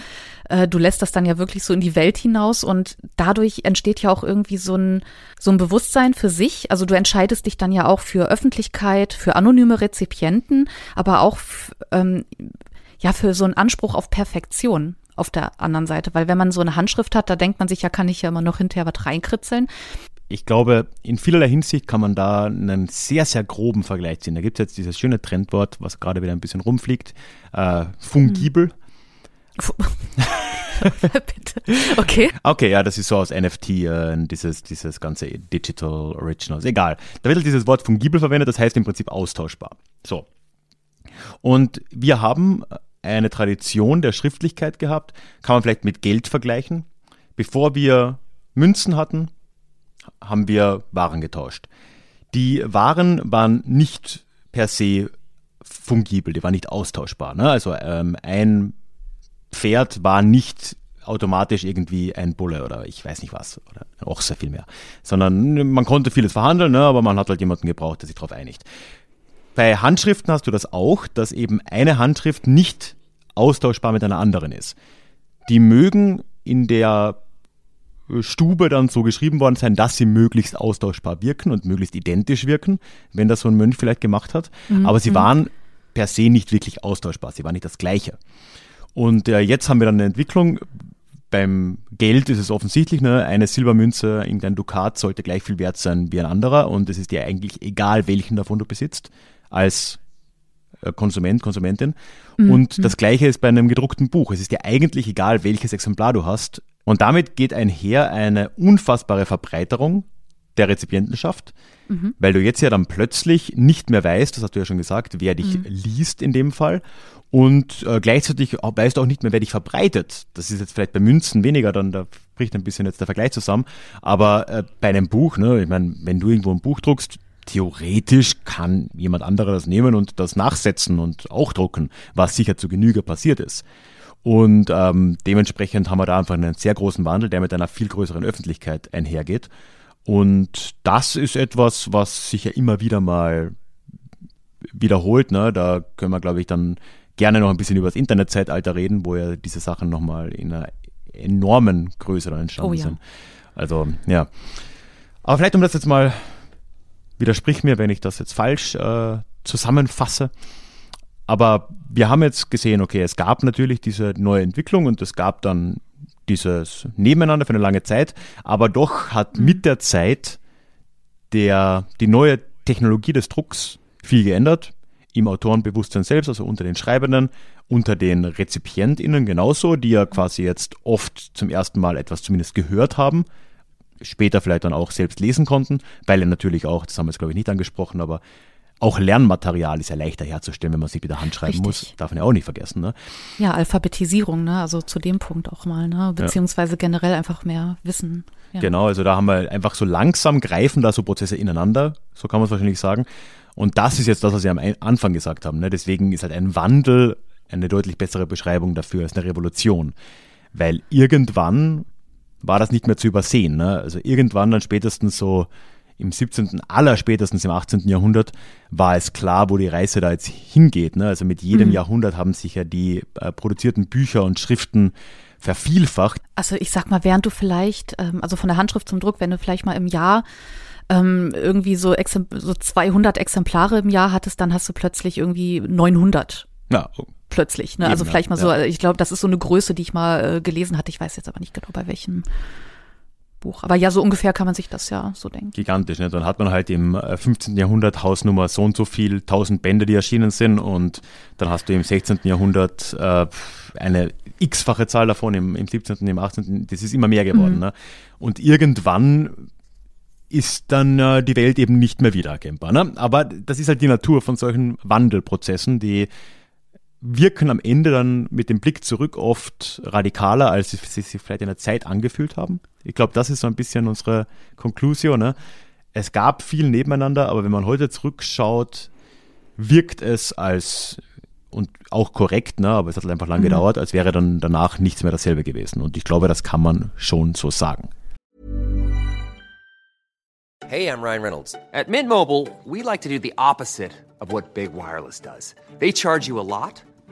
Speaker 2: äh, du lässt das dann ja wirklich so in die Welt hinaus und dadurch entsteht ja auch irgendwie so ein, so ein Bewusstsein für sich. Also du entscheidest dich dann ja auch für Öffentlichkeit, für anonyme Rezipienten, aber auch ähm, ja für so einen Anspruch auf Perfektion auf der anderen Seite. Weil wenn man so eine Handschrift hat, da denkt man sich, ja, kann ich ja immer noch hinterher was reinkritzeln
Speaker 1: ich glaube, in vielerlei Hinsicht kann man da einen sehr, sehr groben Vergleich ziehen. Da gibt es jetzt dieses schöne Trendwort, was gerade wieder ein bisschen rumfliegt, äh, fungibel.
Speaker 2: Bitte. Okay.
Speaker 1: Okay, ja, das ist so aus NFT, äh, dieses, dieses ganze Digital Originals. Egal. Da wird halt dieses Wort fungibel verwendet, das heißt im Prinzip austauschbar. So. Und wir haben eine Tradition der Schriftlichkeit gehabt, kann man vielleicht mit Geld vergleichen. Bevor wir Münzen hatten, haben wir Waren getauscht. Die Waren waren nicht per se fungibel, die waren nicht austauschbar. Ne? Also ähm, ein Pferd war nicht automatisch irgendwie ein Bulle oder ich weiß nicht was oder auch sehr viel mehr, sondern man konnte vieles verhandeln, ne, aber man hat halt jemanden gebraucht, der sich darauf einigt. Bei Handschriften hast du das auch, dass eben eine Handschrift nicht austauschbar mit einer anderen ist. Die mögen in der Stube dann so geschrieben worden sein, dass sie möglichst austauschbar wirken und möglichst identisch wirken, wenn das so ein Mönch vielleicht gemacht hat. Mhm. Aber sie mhm. waren per se nicht wirklich austauschbar, sie waren nicht das Gleiche. Und äh, jetzt haben wir dann eine Entwicklung. Beim Geld ist es offensichtlich, ne? eine Silbermünze, irgendein Dukat sollte gleich viel wert sein wie ein anderer und es ist dir eigentlich egal, welchen davon du besitzt, als äh, Konsument, Konsumentin. Mhm. Und das Gleiche ist bei einem gedruckten Buch. Es ist dir eigentlich egal, welches Exemplar du hast. Und damit geht einher eine unfassbare Verbreiterung der Rezipientenschaft, mhm. weil du jetzt ja dann plötzlich nicht mehr weißt, das hast du ja schon gesagt, wer dich mhm. liest in dem Fall und äh, gleichzeitig weißt du auch nicht mehr, wer dich verbreitet. Das ist jetzt vielleicht bei Münzen weniger, dann da bricht ein bisschen jetzt der Vergleich zusammen, aber äh, bei einem Buch, ne, ich meine, wenn du irgendwo ein Buch druckst, theoretisch kann jemand anderer das nehmen und das nachsetzen und auch drucken, was sicher zu Genüge passiert ist. Und ähm, dementsprechend haben wir da einfach einen sehr großen Wandel, der mit einer viel größeren Öffentlichkeit einhergeht. Und das ist etwas, was sich ja immer wieder mal wiederholt. Ne? Da können wir, glaube ich, dann gerne noch ein bisschen über das Internetzeitalter reden, wo ja diese Sachen nochmal in einer enormen Größe dann entstanden oh, ja. sind. Also, ja. Aber vielleicht, um das jetzt mal widersprich mir, wenn ich das jetzt falsch äh, zusammenfasse. Aber wir haben jetzt gesehen, okay, es gab natürlich diese neue Entwicklung und es gab dann dieses Nebeneinander für eine lange Zeit, aber doch hat mhm. mit der Zeit der, die neue Technologie des Drucks viel geändert. Im Autorenbewusstsein selbst, also unter den Schreibenden, unter den RezipientInnen genauso, die ja quasi jetzt oft zum ersten Mal etwas zumindest gehört haben, später vielleicht dann auch selbst lesen konnten, weil er natürlich auch, das haben wir jetzt glaube ich nicht angesprochen, aber auch Lernmaterial ist ja leichter herzustellen, wenn man sich mit der Hand schreiben
Speaker 2: Richtig.
Speaker 1: muss. Darf man ja auch nicht vergessen. Ne?
Speaker 2: Ja, Alphabetisierung, ne? Also zu dem Punkt auch mal, ne? Beziehungsweise generell einfach mehr Wissen. Ja.
Speaker 1: Genau, also da haben wir einfach so langsam greifen da so Prozesse ineinander, so kann man es wahrscheinlich sagen. Und das ist jetzt das, was Sie am Anfang gesagt haben. Ne? Deswegen ist halt ein Wandel eine deutlich bessere Beschreibung dafür als eine Revolution. Weil irgendwann war das nicht mehr zu übersehen. Ne? Also irgendwann dann spätestens so im 17., allerspätestens im 18. Jahrhundert war es klar, wo die Reise da jetzt hingeht. Ne? Also mit jedem Jahrhundert haben sich ja die äh, produzierten Bücher und Schriften vervielfacht.
Speaker 2: Also ich sag mal, während du vielleicht, ähm, also von der Handschrift zum Druck, wenn du vielleicht mal im Jahr ähm, irgendwie so, so 200 Exemplare im Jahr hattest, dann hast du plötzlich irgendwie 900
Speaker 1: Ja,
Speaker 2: plötzlich. Ne?
Speaker 1: Eben,
Speaker 2: Also
Speaker 1: ja,
Speaker 2: vielleicht mal so,
Speaker 1: ja.
Speaker 2: ich glaube, das ist so eine Größe, die ich mal äh, gelesen hatte. Ich weiß jetzt aber nicht genau bei welchem Buch. Aber ja, so ungefähr kann man sich das ja so denken.
Speaker 1: gigantisch. Ne? Dann hat man halt im äh, 15. Jahrhundert Hausnummer so und so viel, 1000 Bände, die erschienen sind und dann hast du im 16. Jahrhundert äh, eine x-fache Zahl davon, im, im 17., im 18., das ist immer mehr geworden. Ne? Und irgendwann ist dann äh, die Welt eben nicht mehr wiedererkennbar. Ne? Aber das ist halt die Natur von solchen Wandelprozessen, die wirken am Ende dann mit dem Blick zurück oft radikaler, als sie sich vielleicht in der Zeit angefühlt haben. Ich glaube, das ist so ein bisschen unsere Konklusion. Ne? Es gab viel nebeneinander, aber wenn man heute zurückschaut, wirkt es als und auch korrekt, ne, aber es hat halt einfach lange gedauert, als wäre dann danach nichts mehr dasselbe gewesen. Und ich glaube, das kann man schon so sagen.
Speaker 3: Hey, I'm Ryan Reynolds. At Mint Mobile, we like to do the opposite of what Big Wireless does. They charge you a lot,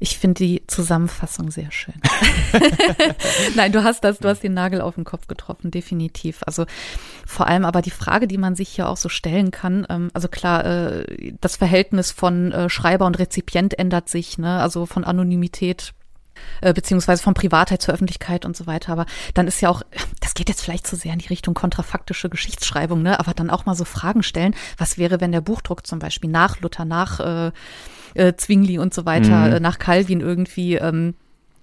Speaker 2: Ich finde die Zusammenfassung sehr schön. Nein, du hast das, du hast den Nagel auf den Kopf getroffen, definitiv. Also vor allem aber die Frage, die man sich hier auch so stellen kann, ähm, also klar, äh, das Verhältnis von äh, Schreiber und Rezipient ändert sich, ne? Also von Anonymität äh, beziehungsweise von Privatheit zur Öffentlichkeit und so weiter. Aber dann ist ja auch, das geht jetzt vielleicht zu sehr in die Richtung kontrafaktische Geschichtsschreibung, ne? Aber dann auch mal so Fragen stellen, was wäre, wenn der Buchdruck zum Beispiel nach Luther, nach äh, äh, Zwingli und so weiter, äh, nach Calvin irgendwie ähm,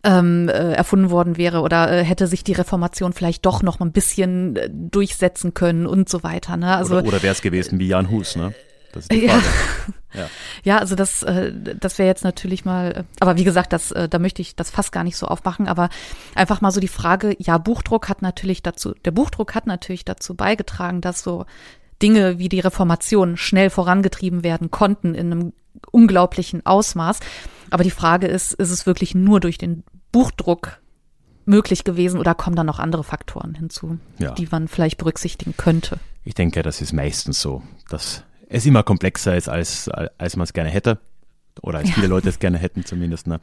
Speaker 2: ähm, äh, erfunden worden wäre oder äh, hätte sich die Reformation vielleicht doch noch mal ein bisschen äh, durchsetzen können und so weiter. Ne? Also
Speaker 1: oder oder wäre es gewesen wie Jan Hus, ne?
Speaker 2: Ja.
Speaker 1: Frage.
Speaker 2: Ja, also das, äh, das wäre jetzt natürlich mal, äh, aber wie gesagt, das, äh, da möchte ich das fast gar nicht so aufmachen, aber einfach mal so die Frage, ja, Buchdruck hat natürlich dazu, der Buchdruck hat natürlich dazu beigetragen, dass so Dinge wie die Reformation schnell vorangetrieben werden konnten in einem unglaublichen Ausmaß. Aber die Frage ist, ist es wirklich nur durch den Buchdruck möglich gewesen oder kommen da noch andere Faktoren hinzu,
Speaker 1: Ja.
Speaker 2: die man vielleicht berücksichtigen könnte?
Speaker 1: Ich denke, das ist meistens so, dass es immer komplexer ist, als, als man es gerne hätte. Oder als viele Leute es gerne hätten zumindest. Ne?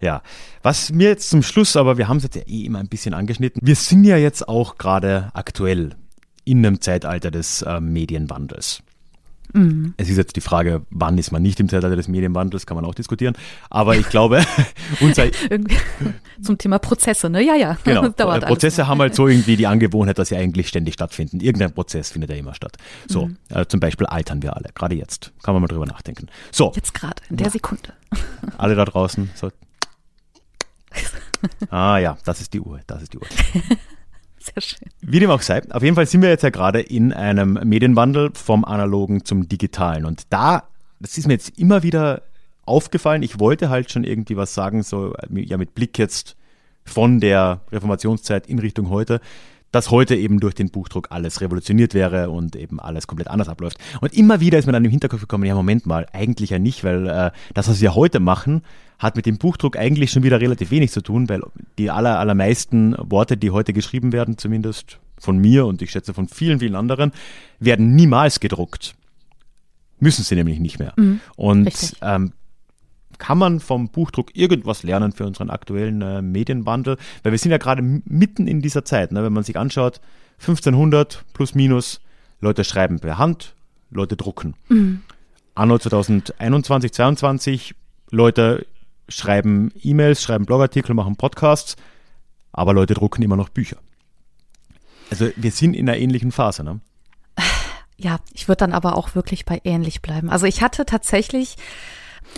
Speaker 1: Ja, was mir jetzt zum Schluss, aber wir haben es jetzt ja eh immer ein bisschen angeschnitten. Wir sind ja jetzt auch gerade aktuell in einem Zeitalter des äh, Medienwandels. Es ist jetzt die Frage, wann ist man nicht im Zeitalter des Medienwandels, kann man auch diskutieren. Aber ich glaube, unser,
Speaker 2: zum Thema Prozesse, ne? Ja, ja.
Speaker 1: Genau.
Speaker 2: Dauert alles.
Speaker 1: Prozesse haben halt so irgendwie die Angewohnheit, dass sie eigentlich ständig stattfinden. Irgendein Prozess findet ja immer statt. So,
Speaker 2: Mhm.
Speaker 1: äh, zum Beispiel altern wir alle, gerade jetzt. Kann man mal drüber nachdenken. So,
Speaker 2: Jetzt gerade, in der Sekunde.
Speaker 1: alle da draußen. So. Ah ja, das ist die Uhr, das ist die Uhr.
Speaker 2: Sehr schön.
Speaker 1: Wie dem auch sei, auf jeden Fall sind wir jetzt ja gerade in einem Medienwandel vom Analogen zum Digitalen. Und da, das ist mir jetzt immer wieder aufgefallen, ich wollte halt schon irgendwie was sagen, so ja mit Blick jetzt von der Reformationszeit in Richtung heute, dass heute eben durch den Buchdruck alles revolutioniert wäre und eben alles komplett anders abläuft. Und immer wieder ist mir dann im Hinterkopf gekommen, ja Moment mal, eigentlich ja nicht, weil äh, das, was wir heute machen, hat mit dem Buchdruck eigentlich schon wieder relativ wenig zu tun, weil die aller, allermeisten Worte, die heute geschrieben werden, zumindest von mir und ich schätze von vielen, vielen anderen, werden niemals gedruckt. Müssen sie nämlich nicht mehr. und
Speaker 2: richtig.
Speaker 1: ähm, kann man vom Buchdruck irgendwas lernen für unseren aktuellen äh, Medienwandel? Weil wir sind ja gerade mitten in dieser Zeit. Ne? Wenn man sich anschaut, 1500 plus minus, Leute schreiben per Hand, Leute drucken. Anno 2021, 22, Leute schreiben E-Mails, schreiben Blogartikel, machen Podcasts, aber Leute drucken immer noch Bücher. Also wir sind in einer ähnlichen Phase, ne?
Speaker 2: Ja, ich würde dann aber auch wirklich bei ähnlich bleiben. Also ich hatte tatsächlich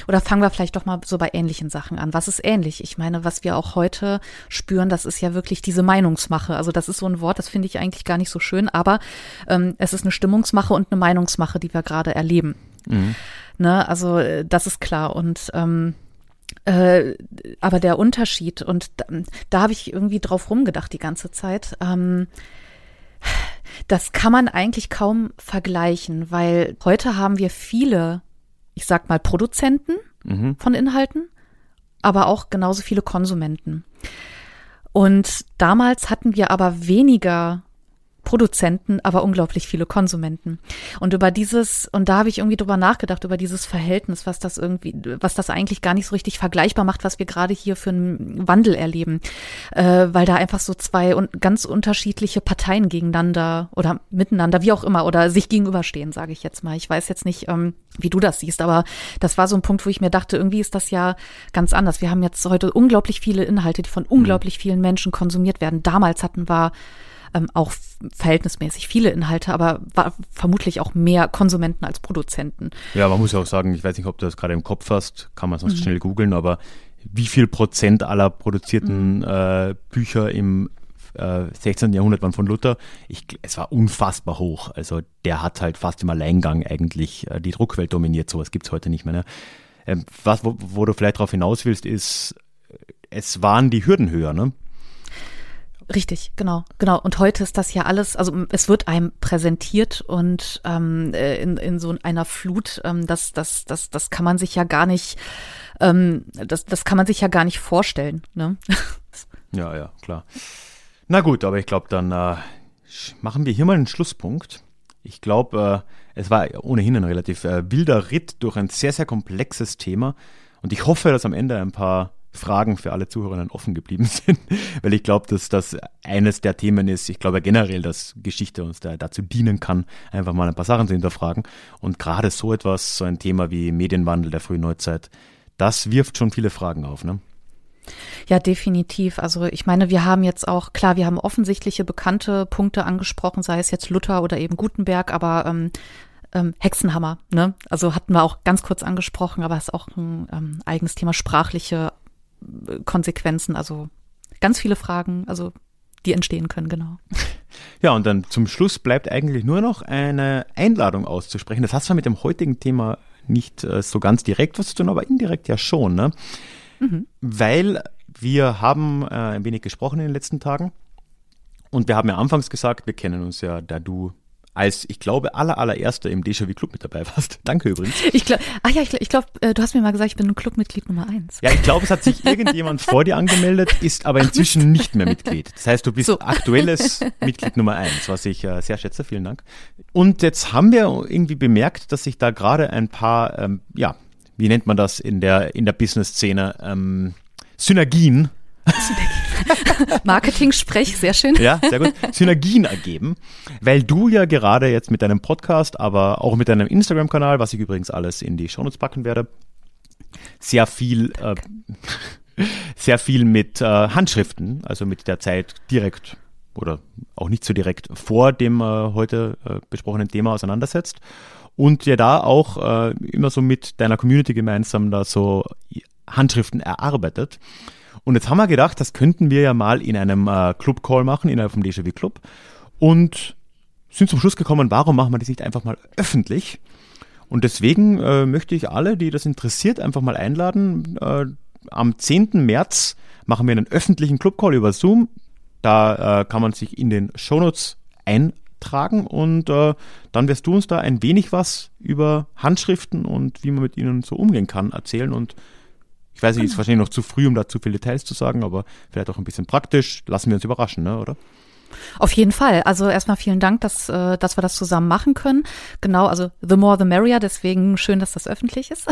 Speaker 2: oder fangen wir vielleicht doch mal so bei ähnlichen Sachen an. Was ist ähnlich? Ich meine, was wir auch heute spüren, das ist ja wirklich diese Meinungsmache. Also das ist so ein Wort, das finde ich eigentlich gar nicht so schön, aber ähm, es ist eine Stimmungsmache und eine Meinungsmache, die wir gerade erleben. Mhm. Ne, also äh, das ist klar. Und ähm, äh, aber der Unterschied, und da, da habe ich irgendwie drauf rumgedacht die ganze Zeit, ähm, das kann man eigentlich kaum vergleichen, weil heute haben wir viele ich sag mal, Produzenten mhm. von Inhalten, aber auch genauso viele Konsumenten. Und damals hatten wir aber weniger Produzenten, aber unglaublich viele Konsumenten. Und über dieses, und da habe ich irgendwie drüber nachgedacht, über dieses Verhältnis, was das irgendwie, was das eigentlich gar nicht so richtig vergleichbar macht, was wir gerade hier für einen Wandel erleben. Äh, weil da einfach so zwei un ganz unterschiedliche Parteien gegeneinander oder miteinander, wie auch immer, oder sich gegenüberstehen, sage ich jetzt mal. Ich weiß jetzt nicht, ähm, wie du das siehst, aber das war so ein Punkt, wo ich mir dachte, irgendwie ist das ja ganz anders. Wir haben jetzt heute unglaublich viele Inhalte, die von unglaublich vielen Menschen konsumiert werden. Damals hatten wir ähm, auch verhältnismäßig viele Inhalte, aber war vermutlich auch mehr Konsumenten als Produzenten.
Speaker 1: Ja, man muss ja auch sagen, ich weiß nicht, ob du das gerade im Kopf hast, kann man sonst mhm. schnell googeln, aber wie viel Prozent aller produzierten mhm. äh, Bücher im äh, 16. Jahrhundert waren von Luther. Ich, es war unfassbar hoch. Also der hat halt fast im Alleingang eigentlich äh, die Druckwelt dominiert. Sowas gibt es heute nicht mehr. Ne? Ähm, was, wo, wo, du vielleicht darauf hinaus willst, ist, es waren die Hürden höher. Ne?
Speaker 2: Richtig, genau, genau. Und heute ist das ja alles, also es wird einem präsentiert und ähm, äh, in, in so einer Flut, ähm, das, das, das, das kann man sich ja gar nicht, ähm, das, das kann man sich ja gar nicht vorstellen. Ne?
Speaker 1: Ja, ja, klar. Na gut, aber ich glaube, dann äh, machen wir hier mal einen Schlusspunkt. Ich glaube, äh, es war ohnehin ein relativ äh, wilder Ritt durch ein sehr, sehr komplexes Thema. Und ich hoffe, dass am Ende ein paar Fragen für alle Zuhörerinnen offen geblieben sind, weil ich glaube, dass das eines der Themen ist. Ich glaube generell, dass Geschichte uns da, dazu dienen kann, einfach mal ein paar Sachen zu hinterfragen. Und gerade so etwas, so ein Thema wie Medienwandel der frühen Neuzeit, das wirft schon viele Fragen auf. Ne?
Speaker 2: Ja, definitiv. Also ich meine, wir haben jetzt auch, klar, wir haben offensichtliche bekannte Punkte angesprochen, sei es jetzt Luther oder eben Gutenberg, aber ähm, ähm, Hexenhammer, ne? Also hatten wir auch ganz kurz angesprochen, aber es ist auch ein ähm, eigenes Thema, sprachliche Konsequenzen, also ganz viele Fragen, also die entstehen können, genau.
Speaker 1: Ja, und dann zum Schluss bleibt eigentlich nur noch eine Einladung auszusprechen. Das hat zwar mit dem heutigen Thema nicht äh, so ganz direkt was zu tun, aber indirekt ja schon, ne? Mhm. Weil wir haben äh, ein wenig gesprochen in den letzten Tagen und wir haben ja anfangs gesagt, wir kennen uns ja, da du als, ich glaube, aller, allererster im Déjà-vu Club mit dabei warst. Danke übrigens.
Speaker 2: Ich glaube, ach ja, ich glaube, glaub, äh, du hast mir mal gesagt, ich bin ein Clubmitglied Nummer eins.
Speaker 1: Ja, ich glaube, es hat sich irgendjemand vor dir angemeldet, ist aber inzwischen nicht mehr Mitglied. Das heißt, du bist so. aktuelles Mitglied Nummer eins, was ich äh, sehr schätze. Vielen Dank. Und jetzt haben wir irgendwie bemerkt, dass sich da gerade ein paar, ähm, ja, wie nennt man das in der, in der Business-Szene, ähm, Synergien
Speaker 2: Marketing-Sprech, sehr schön.
Speaker 1: Ja, sehr gut. Synergien ergeben, weil du ja gerade jetzt mit deinem Podcast, aber auch mit deinem Instagram-Kanal, was ich übrigens alles in die Shownotes packen werde, sehr viel, äh, sehr viel mit äh, Handschriften, also mit der Zeit direkt oder auch nicht so direkt vor dem äh, heute äh, besprochenen Thema auseinandersetzt und dir da auch äh, immer so mit deiner Community gemeinsam da so Handschriften erarbeitet. Und jetzt haben wir gedacht, das könnten wir ja mal in einem äh, Club-Call machen, innerhalb vom Déjà-vu Club. Und sind zum Schluss gekommen, warum machen wir das nicht einfach mal öffentlich? Und deswegen äh, möchte ich alle, die das interessiert, einfach mal einladen. Äh, am 10. März machen wir einen öffentlichen Club-Call über Zoom. Da äh, kann man sich in den Shownotes eintragen und äh, dann wirst du uns da ein wenig was über Handschriften und wie man mit ihnen so umgehen kann erzählen und ich weiß nicht, ist wahrscheinlich noch zu früh, um da zu viele Details zu sagen, aber vielleicht auch ein bisschen praktisch. Lassen wir uns überraschen, ne, oder?
Speaker 2: Auf jeden Fall. Also erstmal vielen Dank, dass, äh, dass wir das zusammen machen können. Genau, also the more the merrier, deswegen schön, dass das öffentlich ist.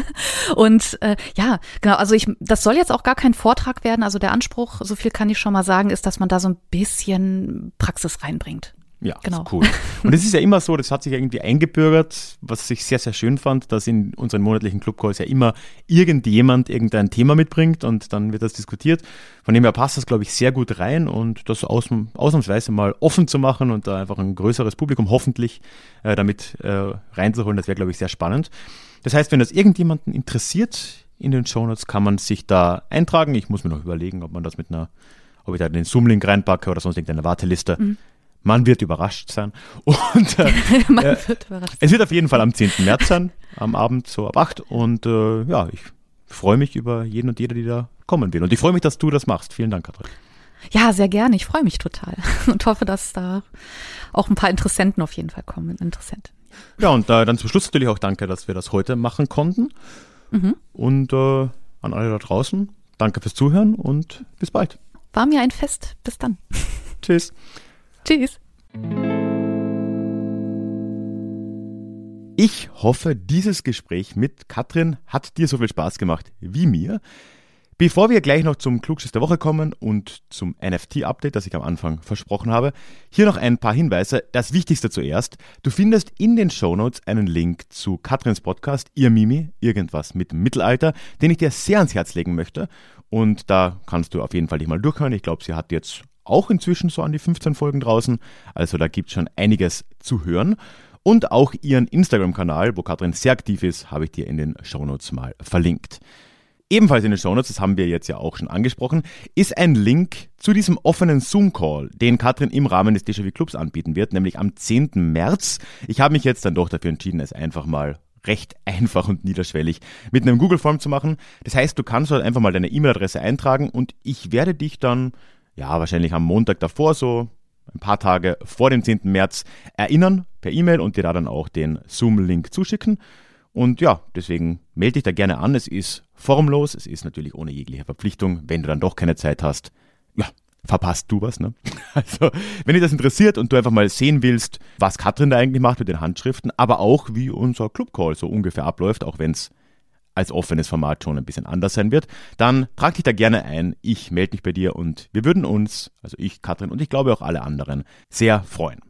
Speaker 2: und äh, ja, genau, also ich, das soll jetzt auch gar kein Vortrag werden. Also der Anspruch, so viel kann ich schon mal sagen, ist, dass man da so ein bisschen Praxis reinbringt.
Speaker 1: Ja, genau. cool. Und es ist ja immer so, das hat sich irgendwie eingebürgert, was ich sehr, sehr schön fand, dass in unseren monatlichen Clubcalls ja immer irgendjemand irgendein Thema mitbringt und dann wird das diskutiert. Von dem her passt das, glaube ich, sehr gut rein und das aus, ausnahmsweise mal offen zu machen und da einfach ein größeres Publikum hoffentlich äh, damit äh, reinzuholen, das wäre, glaube ich, sehr spannend. Das heißt, wenn das irgendjemanden interessiert, in den Shownotes kann man sich da eintragen. Ich muss mir noch überlegen, ob man das mit einer, ob ich da den Zoom-Link reinpacke oder sonst irgendeine Warteliste. Mhm. Man wird überrascht sein. Und, äh, Man äh, wird überrascht Es wird auf jeden Fall am 10. März sein, am Abend so ab 8. Und äh, ja, ich freue mich über jeden und jede, die da kommen will. Und ich freue mich, dass du das machst. Vielen Dank, Katrin.
Speaker 2: Ja, sehr gerne. Ich freue mich total und hoffe, dass da auch ein paar Interessenten auf jeden Fall kommen. Interessent.
Speaker 1: Ja, und äh, dann zum Schluss natürlich auch danke, dass wir das heute machen konnten. Mhm. Und äh, an alle da draußen, danke fürs Zuhören und bis bald.
Speaker 2: War mir ein Fest. Bis dann.
Speaker 1: Tschüss.
Speaker 2: Tschüss.
Speaker 1: Ich hoffe, dieses Gespräch mit Katrin hat dir so viel Spaß gemacht wie mir. Bevor wir gleich noch zum Klugschiss der Woche kommen und zum NFT-Update, das ich am Anfang versprochen habe, hier noch ein paar Hinweise. Das Wichtigste zuerst. Du findest in den Shownotes einen Link zu Katrins Podcast, Ihr Mimi, irgendwas mit Mittelalter, den ich dir sehr ans Herz legen möchte. Und da kannst du auf jeden Fall dich mal durchhören. Ich glaube, sie hat jetzt auch inzwischen so an die 15 Folgen draußen. Also da gibt es schon einiges zu hören. Und auch ihren Instagram-Kanal, wo Katrin sehr aktiv ist, habe ich dir in den Shownotes mal verlinkt. Ebenfalls in den Shownotes, das haben wir jetzt ja auch schon angesprochen, ist ein Link zu diesem offenen Zoom-Call, den Katrin im Rahmen des Déjà-vu Clubs anbieten wird, nämlich am 10. März. Ich habe mich jetzt dann doch dafür entschieden, es einfach mal recht einfach und niederschwellig mit einem Google-Form zu machen. Das heißt, du kannst dort einfach mal deine E-Mail-Adresse eintragen und ich werde dich dann, ja, wahrscheinlich am Montag davor, so ein paar Tage vor dem 10. März, erinnern per E-Mail und dir da dann auch den Zoom-Link zuschicken. Und ja, deswegen melde dich da gerne an. Es ist formlos, es ist natürlich ohne jegliche Verpflichtung. Wenn du dann doch keine Zeit hast, ja, verpasst du was. Ne? Also, wenn dich das interessiert und du einfach mal sehen willst, was Katrin da eigentlich macht mit den Handschriften, aber auch wie unser Clubcall so ungefähr abläuft, auch wenn es als offenes Format schon ein bisschen anders sein wird, dann trag dich da gerne ein. Ich melde mich bei dir und wir würden uns, also ich, Katrin und ich glaube auch alle anderen, sehr freuen.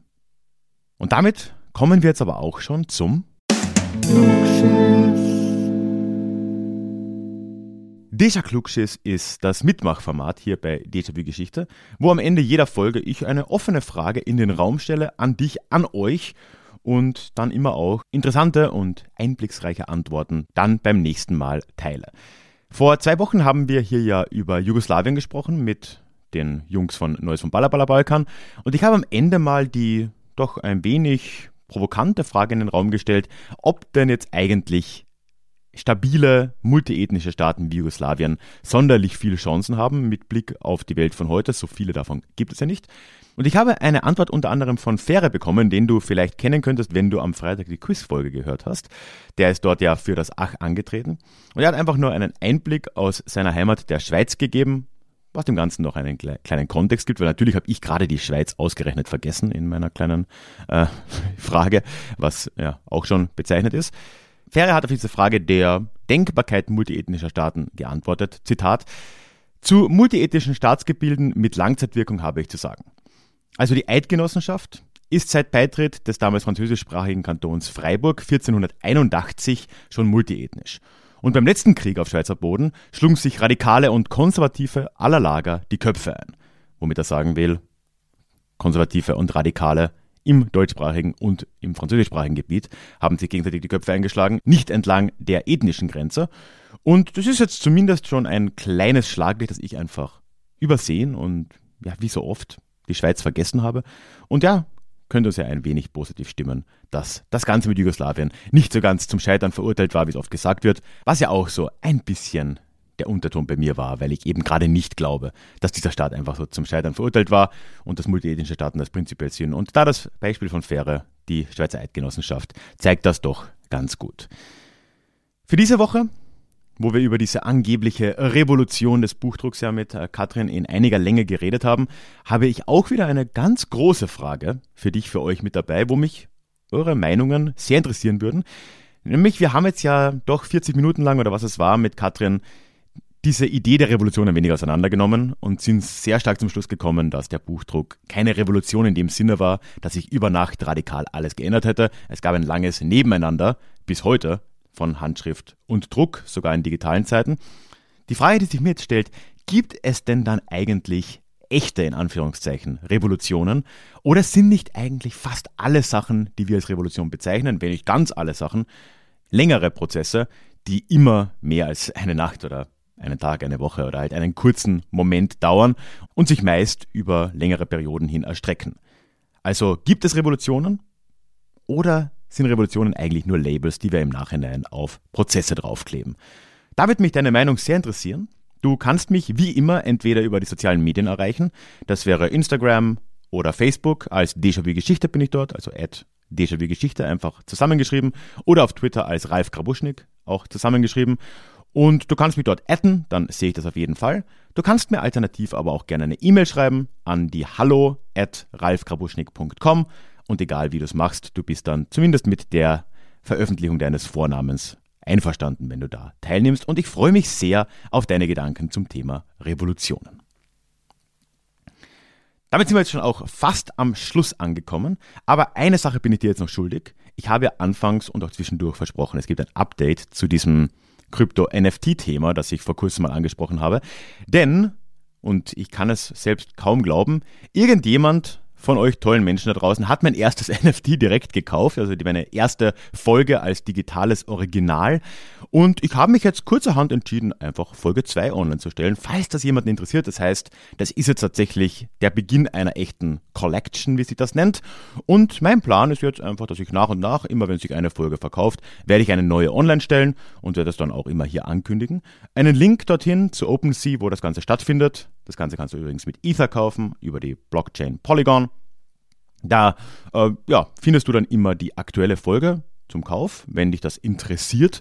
Speaker 1: Und damit kommen wir jetzt aber auch schon zum Deja Klugschiss ist das Mitmachformat hier bei Déjà-vu Geschichte, wo am Ende jeder Folge ich eine offene Frage in den Raum stelle, an dich, an euch und dann immer auch interessante und einblicksreiche Antworten dann beim nächsten Mal teile. Vor zwei Wochen haben wir hier ja über Jugoslawien gesprochen mit den Jungs von Neues vom Ballerballer Balkan und ich habe am Ende mal die doch ein wenig provokante Frage in den Raum gestellt, ob denn jetzt eigentlich stabile, multiethnische Staaten wie Jugoslawien sonderlich viele Chancen haben mit Blick auf die Welt von heute. So viele davon gibt es ja nicht. Und ich habe eine Antwort unter anderem von Fähre bekommen, den du vielleicht kennen könntest, wenn du am Freitag die Quizfolge gehört hast. Der ist dort ja für das Ach angetreten. Und er hat einfach nur einen Einblick aus seiner Heimat der Schweiz gegeben, was dem Ganzen noch einen kleinen Kontext gibt, weil natürlich habe ich gerade die Schweiz ausgerechnet vergessen in meiner kleinen äh, Frage, was ja auch schon bezeichnet ist. Ferre hat auf diese Frage der Denkbarkeit multiethnischer Staaten geantwortet. Zitat: Zu multiethnischen Staatsgebilden mit Langzeitwirkung habe ich zu sagen. Also die Eidgenossenschaft ist seit Beitritt des damals französischsprachigen Kantons Freiburg 1481 schon multiethnisch. Und beim letzten Krieg auf Schweizer Boden schlugen sich Radikale und Konservative aller Lager die Köpfe ein. Womit er sagen will, Konservative und Radikale im deutschsprachigen und im französischsprachigen Gebiet haben sich gegenseitig die Köpfe eingeschlagen, nicht entlang der ethnischen Grenze. Und das ist jetzt zumindest schon ein kleines Schlaglicht, das ich einfach übersehen und ja, wie so oft die Schweiz vergessen habe. Und ja, könnte uns ja ein wenig positiv stimmen, dass das Ganze mit Jugoslawien nicht so ganz zum Scheitern verurteilt war, wie es oft gesagt wird, was ja auch so ein bisschen der Unterton bei mir war, weil ich eben gerade nicht glaube, dass dieser Staat einfach so zum Scheitern verurteilt war und dass multiethnische Staaten das prinzipiell sind. Und da das Beispiel von Fähre, die Schweizer Eidgenossenschaft, zeigt das doch ganz gut. Für diese Woche wo wir über diese angebliche Revolution des Buchdrucks ja mit äh, Katrin in einiger Länge geredet haben, habe ich auch wieder eine ganz große Frage für dich, für euch mit dabei, wo mich eure Meinungen sehr interessieren würden. Nämlich, wir haben jetzt ja doch 40 Minuten lang oder was es war mit Katrin diese Idee der Revolution ein wenig auseinandergenommen und sind sehr stark zum Schluss gekommen, dass der Buchdruck keine Revolution in dem Sinne war, dass sich über Nacht radikal alles geändert hätte. Es gab ein langes Nebeneinander bis heute von Handschrift und Druck, sogar in digitalen Zeiten. Die Frage, die sich mir jetzt stellt, gibt es denn dann eigentlich echte, in Anführungszeichen, Revolutionen? Oder sind nicht eigentlich fast alle Sachen, die wir als Revolution bezeichnen, wenn nicht ganz alle Sachen, längere Prozesse, die immer mehr als eine Nacht oder einen Tag, eine Woche oder halt einen kurzen Moment dauern und sich meist über längere Perioden hin erstrecken. Also gibt es Revolutionen oder sind Revolutionen eigentlich nur Labels, die wir im Nachhinein auf Prozesse draufkleben? Da wird mich deine Meinung sehr interessieren. Du kannst mich wie immer entweder über die sozialen Medien erreichen, das wäre Instagram oder Facebook, als Déjà-vu Geschichte bin ich dort, also at Déjà-vu Geschichte einfach zusammengeschrieben, oder auf Twitter als Ralf Krabuschnik, auch zusammengeschrieben. Und du kannst mich dort adden, dann sehe ich das auf jeden Fall. Du kannst mir alternativ aber auch gerne eine E-Mail schreiben an die hallo at ralfkrabuschnik.com und egal wie du es machst, du bist dann zumindest mit der Veröffentlichung deines Vornamens einverstanden, wenn du da teilnimmst. Und ich freue mich sehr auf deine Gedanken zum Thema Revolutionen. Damit sind wir jetzt schon auch fast am Schluss angekommen. Aber eine Sache bin ich dir jetzt noch schuldig. Ich habe ja anfangs und auch zwischendurch versprochen, es gibt ein Update zu diesem Krypto-NFT-Thema, das ich vor kurzem mal angesprochen habe. Denn, und ich kann es selbst kaum glauben, irgendjemand von euch tollen Menschen da draußen hat mein erstes NFT direkt gekauft, also meine erste Folge als digitales Original. Und ich habe mich jetzt kurzerhand entschieden, einfach Folge 2 online zu stellen, falls das jemanden interessiert. Das heißt, das ist jetzt tatsächlich der Beginn einer echten Collection, wie sich das nennt. Und mein Plan ist jetzt einfach, dass ich nach und nach, immer wenn sich eine Folge verkauft, werde ich eine neue online stellen und werde das dann auch immer hier ankündigen. Einen Link dorthin zu OpenSea, wo das Ganze stattfindet. Das Ganze kannst du übrigens mit Ether kaufen, über die Blockchain Polygon. Da äh, ja, findest du dann immer die aktuelle Folge zum Kauf, wenn dich das interessiert.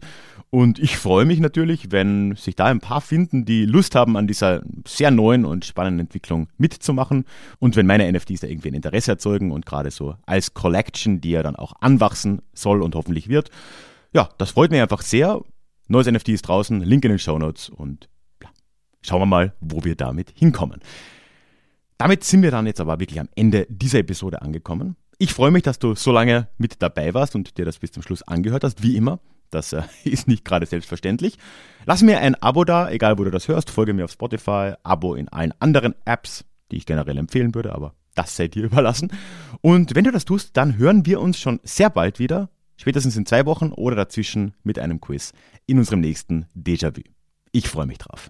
Speaker 1: Und ich freue mich natürlich, wenn sich da ein paar finden, die Lust haben, an dieser sehr neuen und spannenden Entwicklung mitzumachen. Und wenn meine NFTs da irgendwie ein Interesse erzeugen und gerade so als Collection, die ja dann auch anwachsen soll und hoffentlich wird. Ja, das freut mich einfach sehr. Neues NFT ist draußen, Link in den Show Notes und schauen wir mal, wo wir damit hinkommen. Damit sind wir dann jetzt aber wirklich am Ende dieser Episode angekommen. Ich freue mich, dass du so lange mit dabei warst und dir das bis zum Schluss angehört hast, wie immer. Das äh, ist nicht gerade selbstverständlich. Lass mir ein Abo da, egal wo du das hörst. Folge mir auf Spotify, Abo in allen anderen Apps, die ich generell empfehlen würde, aber das sei dir überlassen. Und wenn du das tust, dann hören wir uns schon sehr bald wieder, spätestens in zwei Wochen oder dazwischen mit einem Quiz in unserem nächsten Déjà-vu. Ich freue mich drauf.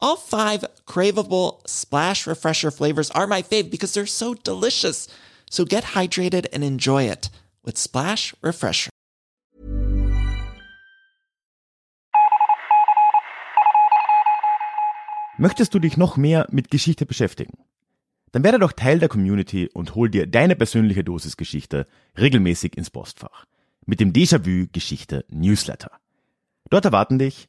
Speaker 5: All five craveable splash refresher flavors are my fave because they're so delicious. So get hydrated and enjoy it with Splash Refresher.
Speaker 1: Möchtest du dich noch mehr mit Geschichte beschäftigen? Dann werde doch Teil der Community und hol dir deine persönliche Dosis Geschichte regelmäßig ins Postfach mit dem Déjà-vu Geschichte Newsletter. Dort erwarten dich